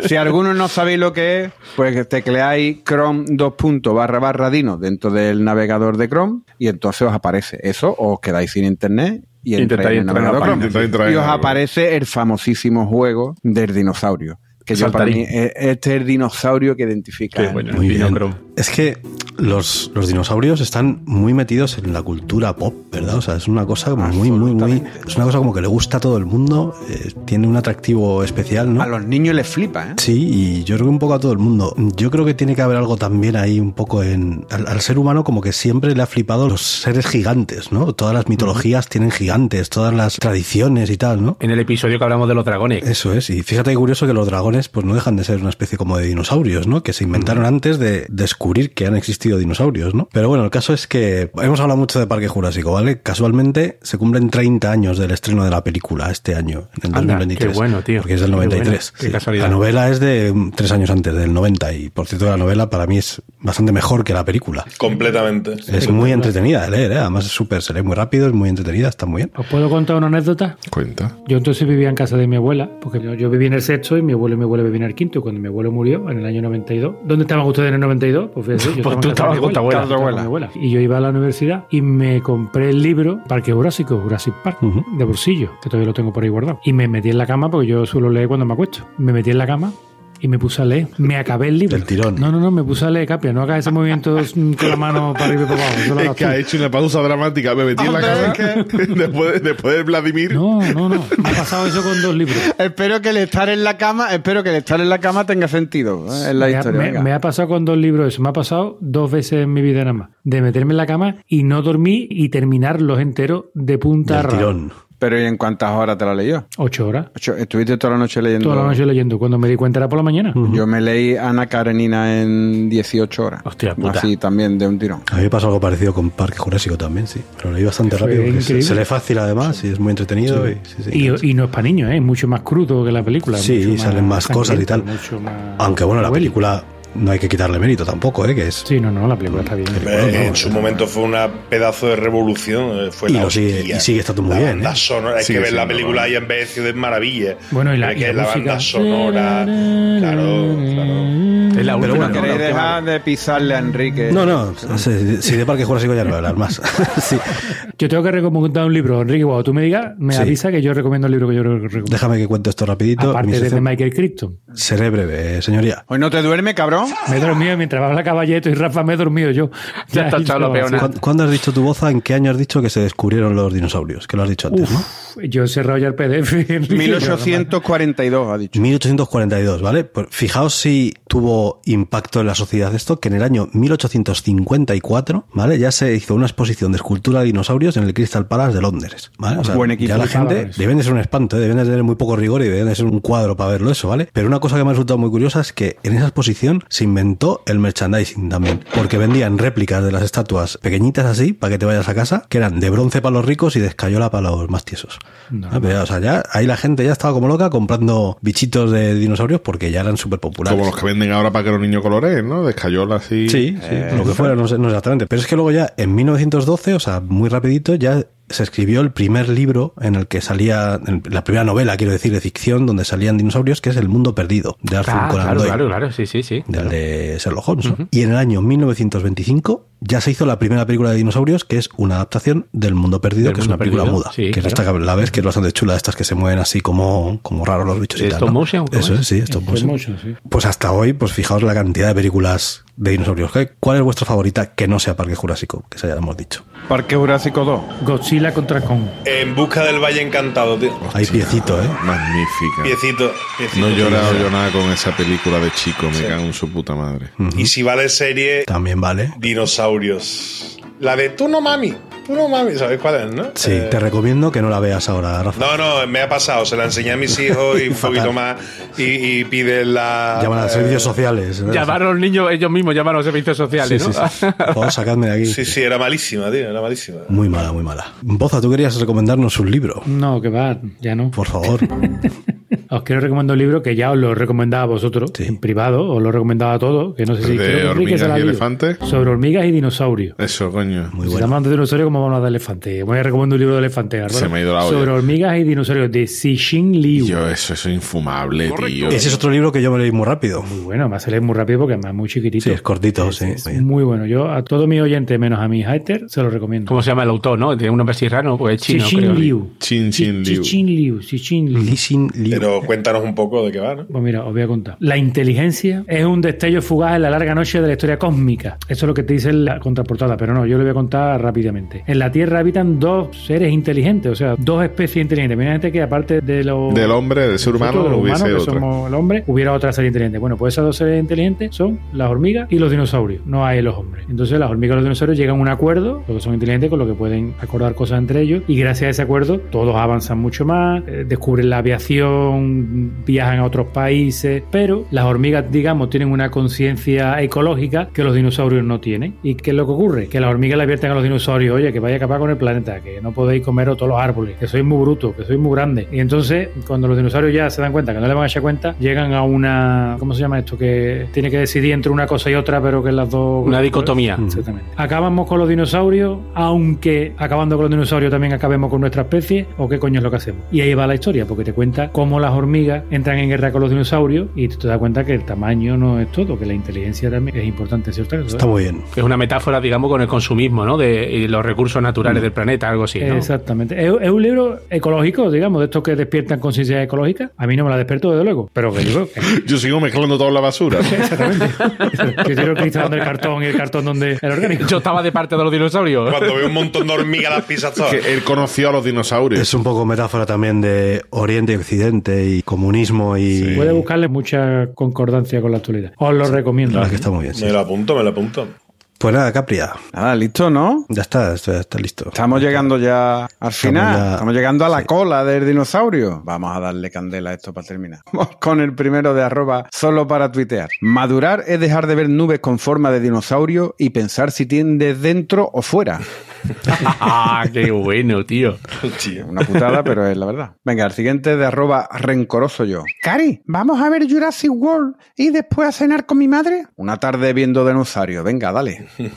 [SPEAKER 3] Si algunos no sabéis lo que es, pues tecleáis Chrome 2 puntos barra barra dino dentro del navegador de Chrome y entonces os aparece eso, o os quedáis sin internet y entráis en el navegador. Chrome. Y os
[SPEAKER 1] el-
[SPEAKER 3] aparece el famosísimo juego del dinosaurio. Que yo para mí, este es el dinosaurio que identifica.
[SPEAKER 4] Qué bueno.
[SPEAKER 7] Muy bien.
[SPEAKER 4] Dinochrome.
[SPEAKER 7] Es que los, los dinosaurios están muy metidos en la cultura pop, ¿verdad? O sea, es una cosa como muy, muy, muy. Es una cosa como que le gusta a todo el mundo, eh, tiene un atractivo especial, ¿no?
[SPEAKER 3] A los niños les flipa, ¿eh?
[SPEAKER 7] Sí, y yo creo que un poco a todo el mundo. Yo creo que tiene que haber algo también ahí un poco en... Al, al ser humano como que siempre le ha flipado los seres gigantes, ¿no? Todas las mitologías tienen gigantes, todas las tradiciones y tal, ¿no?
[SPEAKER 4] En el episodio que hablamos de los dragones.
[SPEAKER 7] Eso es, y fíjate qué curioso que los dragones pues no dejan de ser una especie como de dinosaurios, ¿no? Que se inventaron antes de descubrir que han existido dinosaurios, ¿no? Pero bueno, el caso es que hemos hablado mucho de Parque Jurásico, ¿vale? Casualmente se cumplen 30 años del estreno de la película este año, en el
[SPEAKER 4] Anda,
[SPEAKER 7] 2023.
[SPEAKER 4] qué bueno, tío.
[SPEAKER 7] Porque es del
[SPEAKER 4] Qué
[SPEAKER 7] 93.
[SPEAKER 4] bueno, qué
[SPEAKER 7] sí.
[SPEAKER 4] casualidad.
[SPEAKER 7] La novela es de mm, tres años antes, del 90, y por cierto la novela para mí es bastante mejor que la película.
[SPEAKER 6] Completamente.
[SPEAKER 7] Es muy entretenida de leer, ¿eh? además es súper, se lee muy rápido, es muy entretenida, está muy bien.
[SPEAKER 5] ¿Os puedo contar una anécdota?
[SPEAKER 1] Cuenta.
[SPEAKER 5] Yo entonces vivía en casa de mi abuela, porque yo, yo viví en el sexto y mi abuelo y mi abuela vivían en el quinto. Y cuando mi abuelo murió, en el año 92, ¿dónde estaban ustedes en el 92? Pues yo
[SPEAKER 4] Pues tú estabas con tu abuela.
[SPEAKER 5] con. Y yo iba a la universidad y me compré el libro Parque Jurásico, Jurassic Park, de bolsillo, que todavía lo tengo por ahí guardado. Y me metí en la cama, porque yo suelo leer cuando me acuesto. Me metí en la cama y me puse a leer. Me acabé el libro.
[SPEAKER 7] Del tirón.
[SPEAKER 5] No, no, no, me puse a leer, Capia. No hagas ese movimiento con la mano para arriba y para abajo.
[SPEAKER 1] Es que ha hecho una pausa dramática. Me metí en la
[SPEAKER 3] Hombre,
[SPEAKER 1] cama después, de- después de Vladimir.
[SPEAKER 5] No, no, no. Me ha pasado eso con dos libros.
[SPEAKER 3] Espero que el estar en la cama, espero que el estar en la cama tenga sentido ¿eh? en la
[SPEAKER 5] Me ha,
[SPEAKER 3] historia.
[SPEAKER 5] me-
[SPEAKER 3] venga.
[SPEAKER 5] me ha pasado con dos libros eso. Me ha pasado dos veces en mi vida nada más. De meterme en la cama y no dormir y terminarlos enteros de punta a
[SPEAKER 7] tirón.
[SPEAKER 2] Pero ¿y en cuántas horas te la leyó?
[SPEAKER 5] Ocho horas.
[SPEAKER 2] Ocho- ¿Estuviste toda la noche leyendo?
[SPEAKER 5] Toda la noche leyendo. Cuando me di cuenta era por la mañana.
[SPEAKER 2] Yo me leí Ana Karenina en 18 horas.
[SPEAKER 4] Hostia puta.
[SPEAKER 2] Así también de un tirón.
[SPEAKER 7] A mí me pasó algo parecido con Parque Jurásico también, sí. Pero lo leí bastante
[SPEAKER 5] Fue
[SPEAKER 7] rápido. se,
[SPEAKER 5] increíble.
[SPEAKER 7] se lee fácil además y es muy entretenido. Y, sí, sí,
[SPEAKER 5] Y, y no es para niños, ¿eh? es mucho más crudo que la película.
[SPEAKER 7] Sí,
[SPEAKER 5] mucho
[SPEAKER 7] salen más cosas y tal.
[SPEAKER 5] sangriento, mucho más
[SPEAKER 7] Aunque bueno, la película no hay que quitarle mérito tampoco, ¿eh? Que es...
[SPEAKER 5] Sí, no, no, la película está bien.
[SPEAKER 6] Eh, en su momento fue una pedazo de revolución. eh, Fue
[SPEAKER 7] Y
[SPEAKER 6] la
[SPEAKER 7] lo sigue- y sigue estando muy
[SPEAKER 6] La
[SPEAKER 7] bien,
[SPEAKER 6] banda
[SPEAKER 7] ¿eh?
[SPEAKER 6] sonora, es
[SPEAKER 1] Sigue
[SPEAKER 6] que ver la película
[SPEAKER 1] ¿no?
[SPEAKER 6] ahí envejecido es maravilla.
[SPEAKER 5] Bueno, y la- y
[SPEAKER 6] que
[SPEAKER 5] la
[SPEAKER 6] la
[SPEAKER 5] música.
[SPEAKER 6] banda sonora. Claro, claro.
[SPEAKER 4] Es la
[SPEAKER 7] Pero
[SPEAKER 4] última,
[SPEAKER 7] bueno,
[SPEAKER 4] ¿no?
[SPEAKER 2] ¿Queréis dejar de pisarle a Enrique?
[SPEAKER 7] No, no, si, si de Parque Jurásico ya no voy a hablar más. sí.
[SPEAKER 5] Yo tengo que recomendar un libro, Enrique, cuando tú me digas, me
[SPEAKER 7] Sí.
[SPEAKER 5] avisa que yo recomiendo el libro que yo recomiendo.
[SPEAKER 7] Déjame que cuente esto rapidito.
[SPEAKER 5] Aparte de Michael Crichton.
[SPEAKER 7] Seré breve, señoría.
[SPEAKER 2] ¿Hoy no te duerme, cabrón?
[SPEAKER 5] Me he dormido mientras habla Caballeto y Rafa me he dormido yo.
[SPEAKER 4] Ya está echado la peona.
[SPEAKER 7] ¿Cuándo, cuándo has dicho tu boza? ¿En qué año has dicho que se descubrieron los dinosaurios? Que lo has dicho antes, ¿no?
[SPEAKER 5] Yo he cerrado ya el PDF. Enrique,
[SPEAKER 2] 1842, ha dicho.
[SPEAKER 7] 1842, ¿vale? Pues fijaos si tuvo impacto en la sociedad esto, que en el año 1854, ¿vale? Ya se hizo una exposición de escultura de dinosaurios en el Crystal Palace de Londres, ¿vale? O sea,
[SPEAKER 2] Buen equipo.
[SPEAKER 7] ya la gente deben de ser un espanto, ¿eh? deben de tener muy poco rigor y deben de ser un cuadro para verlo eso, ¿vale? Pero una cosa que me ha resultado muy curiosa es que en esa exposición se inventó el merchandising también, porque vendían réplicas de las estatuas pequeñitas así, para que te vayas a casa, que eran de bronce para los ricos y de escayola para los más tiesos.
[SPEAKER 5] No.
[SPEAKER 7] Ah, pero, o sea, ya ahí la gente ya estaba como loca comprando bichitos de dinosaurios porque ya eran súper populares.
[SPEAKER 1] Como los que venden ahora para que los niños coloreen, ¿no? De escayola así.
[SPEAKER 7] Sí, sí, lo que fuera, no sé, no exactamente. Pero es que luego ya en 1912, o sea, muy rapidito, ya se escribió el primer libro en el que salía, en la primera novela, quiero decir, de ficción, donde salían dinosaurios, que es El Mundo Perdido, de Arthur
[SPEAKER 4] Ah,
[SPEAKER 7] Conan
[SPEAKER 4] claro,
[SPEAKER 7] Doyle.
[SPEAKER 4] claro, claro, sí, sí, sí.
[SPEAKER 7] Del de Sherlock Holmes. ¿no? Y en el año 1925 ya se hizo la primera película de dinosaurios, que es una adaptación del Mundo Perdido,
[SPEAKER 4] Del
[SPEAKER 7] que es una película
[SPEAKER 4] Perdido,
[SPEAKER 7] muda.
[SPEAKER 4] sí,
[SPEAKER 7] que es
[SPEAKER 4] claro.
[SPEAKER 7] esta que la ves, que es bastante chula, estas que se mueven así como, como raros los bichos y
[SPEAKER 4] ¿De
[SPEAKER 7] tal.
[SPEAKER 4] stop
[SPEAKER 7] ¿no?
[SPEAKER 4] motion? ¿Cómo
[SPEAKER 7] Eso
[SPEAKER 4] es?
[SPEAKER 7] sí, stop
[SPEAKER 5] Stop
[SPEAKER 7] motion.
[SPEAKER 5] motion, sí.
[SPEAKER 7] Pues hasta hoy, pues fijaos la cantidad de películas de dinosaurios. ¿Qué- ¿Cuál es vuestra favorita que no sea Parque Jurásico? Que se ya hemos dicho.
[SPEAKER 2] Parque Jurásico 2.
[SPEAKER 5] Godzilla contra Kong.
[SPEAKER 6] En busca del Valle Encantado, tío.
[SPEAKER 7] Hay piecito, ¿eh?
[SPEAKER 1] Magnífica.
[SPEAKER 6] Piecito, piecito.
[SPEAKER 1] No he llorado yo nada con esa película de chico, me cago en su puta madre.
[SPEAKER 6] Y si va de serie,
[SPEAKER 7] También vale.
[SPEAKER 6] dinosaurios. La de tú no mami, tú no mami, ¿sabéis cuál es, no?
[SPEAKER 7] Sí,
[SPEAKER 6] Eh,
[SPEAKER 7] te recomiendo que no la veas ahora, Rafa.
[SPEAKER 6] No, no, me ha pasado. Se la enseñé a mis hijos y un poquito más. Y, y piden la.
[SPEAKER 7] Llaman a
[SPEAKER 6] eh,
[SPEAKER 7] servicios sociales. ¿eh?
[SPEAKER 4] Llamar a los niños, ellos mismos llaman a los servicios sociales,
[SPEAKER 7] sí,
[SPEAKER 4] ¿no?
[SPEAKER 7] sí. Por favor, sacadme de aquí.
[SPEAKER 6] Sí, sí, era malísima, tío, era malísima.
[SPEAKER 7] Muy mala, muy mala. Boza, tú querías recomendarnos un libro.
[SPEAKER 5] No, que va, ya no.
[SPEAKER 7] Por favor.
[SPEAKER 5] Os quiero recomendar un libro que ya os lo he recomendado a vosotros
[SPEAKER 7] Sí.
[SPEAKER 5] en privado, os lo he recomendado a todos, que no sé si
[SPEAKER 1] ¿De
[SPEAKER 5] creo
[SPEAKER 1] hormigas
[SPEAKER 5] se la
[SPEAKER 1] y elefantes?
[SPEAKER 5] Sobre hormigas y dinosaurios.
[SPEAKER 1] Eso, coño.
[SPEAKER 7] Muy
[SPEAKER 5] Si
[SPEAKER 7] bueno.
[SPEAKER 5] estamos hablando de dinosaurios, ¿cómo vamos a hablar de elefantes? Voy a recomendar un libro de elefantes. Álvaro.
[SPEAKER 1] Se me ha ido la olla.
[SPEAKER 5] Sobre hormigas y dinosaurios de Cixin Liu.
[SPEAKER 1] Yo, eso, eso es infumable, tío.
[SPEAKER 7] Ese es otro libro que yo me leí muy rápido.
[SPEAKER 5] Muy bueno, me a salir muy rápido porque además es muy chiquitito.
[SPEAKER 7] Sí, es cortito, sí.
[SPEAKER 5] Es
[SPEAKER 7] muy
[SPEAKER 5] bueno. Yo a todos mis oyentes, menos a mi hater, se lo recomiendo.
[SPEAKER 4] ¿Cómo se llama el autor, no? Tiene un nombre así raro, pues es chino,
[SPEAKER 5] Cixin
[SPEAKER 4] creo.
[SPEAKER 5] Liu.
[SPEAKER 1] Chin Liu.
[SPEAKER 5] Cixin Liu. Cixin Liu.
[SPEAKER 7] Li Xin Liu.
[SPEAKER 6] Pero cuéntanos un poco de qué va, ¿no?
[SPEAKER 5] Pues mira, os voy a contar. La inteligencia es un destello fugaz en la larga noche de la historia cósmica. Eso es lo que te dice la contraportada, pero no, yo lo voy a contar rápidamente. En la Tierra habitan dos seres inteligentes, o sea, dos especies inteligentes. Mira, gente que aparte de los
[SPEAKER 1] Del hombre, del ser humano,
[SPEAKER 5] de los
[SPEAKER 1] hubiese
[SPEAKER 5] humanos, que
[SPEAKER 1] otro.
[SPEAKER 5] somos el hombre, hubiera otra serie inteligente. Bueno, pues esas dos seres inteligentes son las hormigas y los dinosaurios. No hay los hombres. Entonces las hormigas y los dinosaurios llegan a un acuerdo, porque son inteligentes, con lo que pueden acordar cosas entre ellos. Y gracias a ese acuerdo, todos avanzan mucho más, eh, descubren la aviación, viajan a otros países. Pero las hormigas, digamos, tienen una conciencia ecológica que los dinosaurios no tienen. ¿Y qué es lo que ocurre? Que las hormigas le advierten a los dinosaurios, oye, que vaya a acabar con el planeta, que no podéis comeros todos los árboles, que sois muy brutos, que sois muy grandes. Y entonces, cuando los dinosaurios ya se dan cuenta que no le van a echar cuenta, llegan a una. ¿Cómo se llama esto? Que tiene que decidir entre una cosa y otra, pero que las dos.
[SPEAKER 4] Una dicotomía.
[SPEAKER 5] Exactamente. Acabamos con los dinosaurios, aunque acabando con los dinosaurios también acabemos con nuestra especie, o qué coño es lo que hacemos. Y ahí va la historia, porque te cuenta cómo las hormigas entran en guerra con los dinosaurios y te das cuenta que el tamaño no es todo, que la inteligencia también es importante, ¿cierto?
[SPEAKER 7] Está muy bien.
[SPEAKER 4] Es una metáfora, digamos, con el consumismo, ¿no? De los recursos naturales del planeta, algo así, ¿no?
[SPEAKER 5] Exactamente. Es, es un libro ecológico, digamos, de estos que despiertan conciencia ecológica. A mí no me la despertó, desde luego, pero que digo que
[SPEAKER 1] Yo sigo mezclando toda la basura.
[SPEAKER 5] exactamente. que quiero el cristal donde el cartón y el cartón donde el orgánico.
[SPEAKER 4] Yo estaba de parte de los dinosaurios.
[SPEAKER 6] Cuando veo un montón de hormigas las pisas todas.
[SPEAKER 1] que él conoció a los dinosaurios.
[SPEAKER 7] Es un poco metáfora también de Oriente y Occidente y comunismo y...
[SPEAKER 5] Puede buscarle mucha concordancia con la actualidad. Os lo recomiendo.
[SPEAKER 7] que está muy bien, sí.
[SPEAKER 6] Me lo apunto, me lo apunto.
[SPEAKER 7] Pues nada, Capria.
[SPEAKER 3] Nada, listo, ¿no?
[SPEAKER 7] Ya está, esto ya está listo.
[SPEAKER 3] Estamos llegando ya al final.
[SPEAKER 7] ya-
[SPEAKER 3] Estamos llegando a la
[SPEAKER 7] sí.
[SPEAKER 3] cola del dinosaurio. Vamos a darle candela a esto para terminar. Vamos con el primero de arroba solo para tuitear. Madurar es dejar de ver nubes con forma de dinosaurio y pensar si tiendes dentro o fuera.
[SPEAKER 4] ¡Ah, qué bueno, tío!
[SPEAKER 3] Una putada, pero es la verdad. Venga, el siguiente de arroba rencoroso yo. Cari, ¿vamos a ver Jurassic World y después a cenar con mi madre? Una tarde viendo dinosaurio. Venga, dale.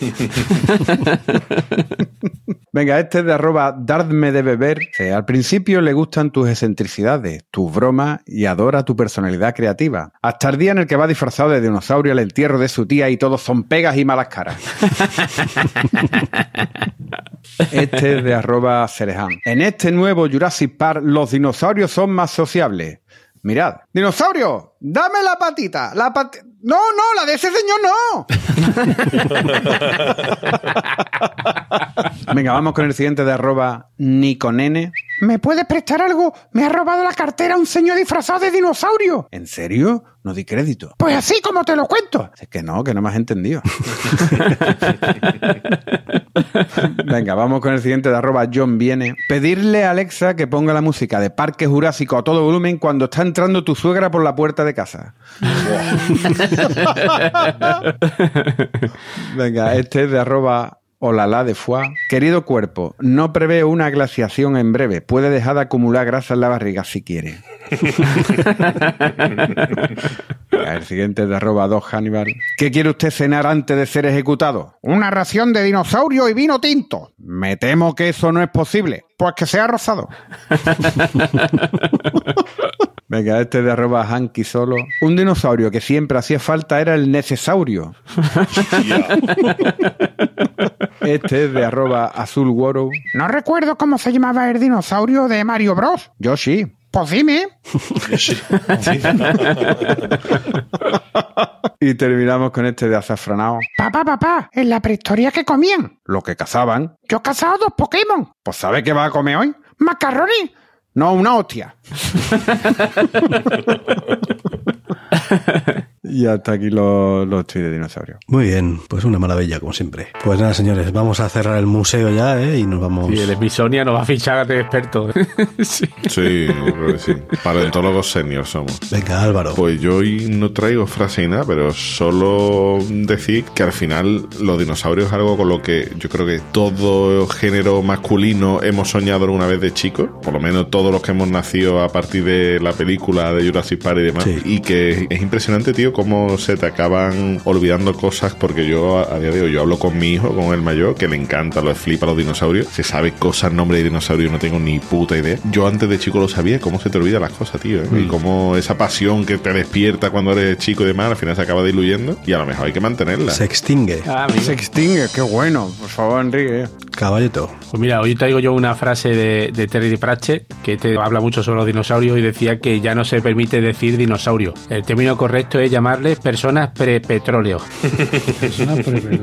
[SPEAKER 3] Venga, este es de arroba dadme de beber. Eh, al principio le gustan tus excentricidades, tus bromas y adora tu personalidad creativa. Hasta el día en el que va disfrazado de dinosaurio al entierro de su tía y todos son pegas y malas caras. Este es de arroba Cereján. En este nuevo Jurassic Park los dinosaurios son más sociables. Mirad. ¡Dinosaurio! ¡Dame la patita! ¡La pat... ¡No, no! ¡La de ese señor no! Venga, vamos con el siguiente de arroba Niconene. ¿Me puedes prestar algo? Me ha robado la cartera un señor disfrazado de dinosaurio. ¿En serio? No di crédito. Pues así como te lo cuento. Es que no, que no me has entendido. Venga, vamos con el siguiente de arroba John Viene. Pedirle a Alexa que ponga la música de Parque Jurásico a todo volumen cuando está entrando tu suegra por la puerta de casa. Venga, este es de arroba Olala de Foie. Querido cuerpo, no prevé una glaciación en breve. Puede dejar de acumular grasa en la barriga si quiere. El siguiente es de arroba 2 Hannibal. ¿Qué quiere usted cenar antes de ser ejecutado? Una ración de dinosaurio y vino tinto. Me temo que eso no es posible. Pues que sea rosado. Venga, este de arroba Hanky solo. Un dinosaurio que siempre hacía falta era el necesaurio. Este es de arroba azul Worrow. No recuerdo cómo se llamaba el dinosaurio de Mario Bros. Yo sí. Pues dime. Y terminamos con este de azafranado. Papá, papá, en la prehistoria que comían. Lo que cazaban. Yo he cazado dos Pokémon. Pues ¿sabe qué va a comer hoy? Macarrones. No, una hostia. y hasta aquí los, los tweets de dinosaurio.
[SPEAKER 7] Muy bien, pues una maravilla, como siempre. Pues nada, señores, vamos a cerrar el museo ya, ¿eh? Y nos vamos.
[SPEAKER 4] Y el Smithsonian nos va a fichar de experto. sí.
[SPEAKER 1] Sí, yo creo que sí. Paleontólogos senior somos.
[SPEAKER 7] Venga, Álvaro.
[SPEAKER 1] Pues yo hoy no traigo frase ni nada, pero solo decir que al final los dinosaurios es algo con lo que yo creo que todo género masculino hemos soñado alguna vez de chicos, por lo menos todos los que hemos nacido a partir de la película de Jurassic Park y demás,
[SPEAKER 7] Sí.
[SPEAKER 1] y que es impresionante, tío, cómo se te acaban olvidando cosas, porque yo a, a día de hoy yo hablo con mi hijo, con el mayor, que le encanta, lo flipa los dinosaurios, se sabe cosas, nombre de dinosaurios, no tengo ni puta idea. Yo antes de chico lo sabía, cómo se te olvidan las cosas, tío, ¿eh? y cómo esa pasión que te despierta cuando eres chico y demás, al final se acaba diluyendo, y a lo mejor hay que mantenerla.
[SPEAKER 7] Se extingue.
[SPEAKER 4] Ah.
[SPEAKER 3] Se extingue, qué bueno. Por favor, Enrique.
[SPEAKER 7] Caballeto.
[SPEAKER 4] Pues mira, hoy traigo yo una frase de, de Terry Pratchett que te habla mucho sobre los dinosaurios y decía que ya no se permite decir dinosaurio. El término correcto es llamarles personas prepetróleo.
[SPEAKER 5] Persona pre-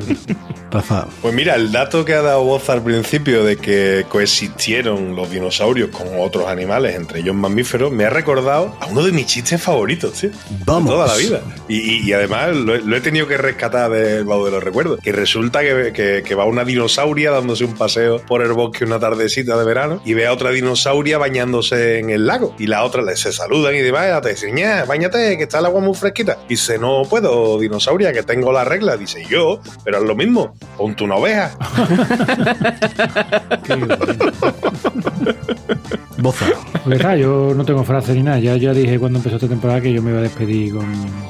[SPEAKER 7] Rafa.
[SPEAKER 6] Pues mira, el dato que ha dado voz al principio de que coexistieron los dinosaurios con otros animales, entre ellos mamíferos, me ha recordado a uno de mis chistes favoritos, tío.
[SPEAKER 7] Vamos.
[SPEAKER 6] De toda la vida. Y, y- y además lo, he- lo he tenido que rescatar del baúl de los recuerdos. Que resulta que, que- que va una dinosauria dándose un paseo por el bosque una tardecita de verano y ve a otra dinosauria bañándose en el lago. Y la otra le se saludan y dice, te dicen, "Ña, bañate, que está el agua muy fresquita. Y dice, no puedo, dinosauria, que tengo la regla. Dice, yo, pero es lo mismo, ponte una oveja.
[SPEAKER 7] Boza.
[SPEAKER 5] Pues está, yo no tengo frase ni nada. Ya, ya dije cuando empezó esta temporada que yo me iba a despedir con,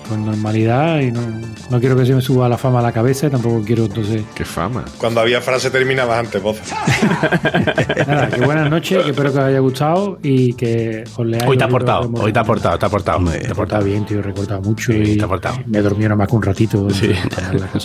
[SPEAKER 5] con normalidad y no, no quiero que se me suba la fama a la cabeza y tampoco quiero entonces.
[SPEAKER 1] Qué fama.
[SPEAKER 6] Cuando había frase terminabas antes, voz.
[SPEAKER 5] Nada, que buenas noches, que espero que os haya gustado y que os leáis.
[SPEAKER 4] Hoy te ha
[SPEAKER 5] hemos-
[SPEAKER 4] hoy te ha aportado, te ha aportado.
[SPEAKER 7] Muy
[SPEAKER 4] Te ha
[SPEAKER 5] portado bien, tío, he recortado mucho
[SPEAKER 4] Sí,
[SPEAKER 5] y
[SPEAKER 4] te ha
[SPEAKER 5] me he dormido nada más que un ratito.
[SPEAKER 4] Sí.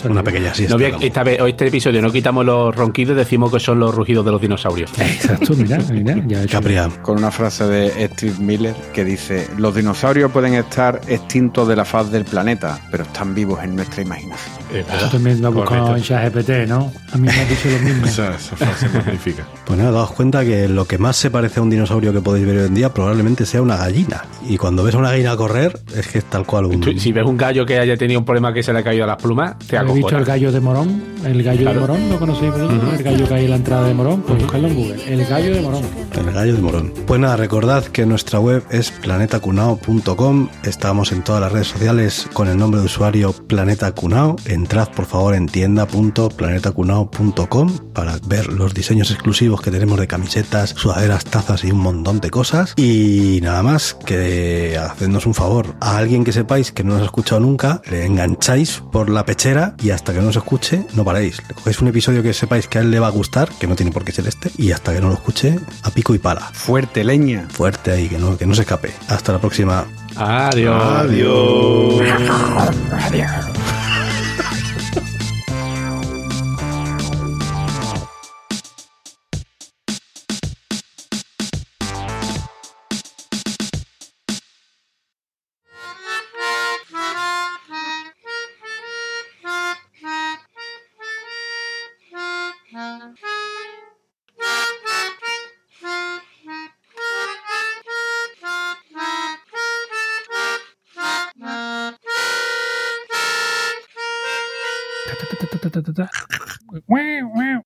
[SPEAKER 7] Una pequeña siesta.
[SPEAKER 4] No esta vez, hoy este episodio no quitamos los ronquidos, decimos que son los rugidos de los dinosaurios.
[SPEAKER 5] Exacto, mira, mira, ya he hecho-.
[SPEAKER 3] Con una frase de Steve Miller que dice: Los dinosaurios pueden estar extintos de la faz del planeta, pero están vivos en nuestra imaginación.
[SPEAKER 5] Eso también lo he buscado en ChatGPT, ¿no? A mí me ha dicho lo mismo.
[SPEAKER 1] Esa, esa frase magnífica.
[SPEAKER 7] Pues nada, daos cuenta que lo que más se parece a un dinosaurio que podéis ver hoy en día probablemente sea una gallina. Y cuando ves a una gallina correr, es que es tal cual un...
[SPEAKER 4] Tú, si ves un gallo que haya tenido un problema que se le ha caído a las plumas, te
[SPEAKER 5] ¿Has visto el gallo de Morón? El gallo
[SPEAKER 4] Claro.
[SPEAKER 5] de Morón, ¿lo conocéis? El gallo que hay en la entrada de Morón, pues buscarlo en Google. El gallo de Morón.
[SPEAKER 7] El gallo de morón. Pues nada, recordad que nuestra web es planetacunao.com. Estamos en todas las redes sociales con el nombre de usuario Planeta Cunao. Entrad por favor en tienda.planetacunao.com para ver los diseños exclusivos que tenemos de camisetas, sudaderas, tazas y un montón de cosas. Y nada más que hacednos un favor. A alguien que sepáis que no nos ha escuchado nunca, le engancháis por la pechera y hasta que no os escuche, no paréis. Le cogéis un episodio que sepáis que a él le va a gustar, que no tiene por qué ser este, y hasta que no lo escuche, a pico y pala.
[SPEAKER 3] Fuerte leña.
[SPEAKER 7] Fuerte ahí, que no, que no se escape. Hasta la próxima.
[SPEAKER 4] Adiós.
[SPEAKER 1] Adiós.
[SPEAKER 5] Ta,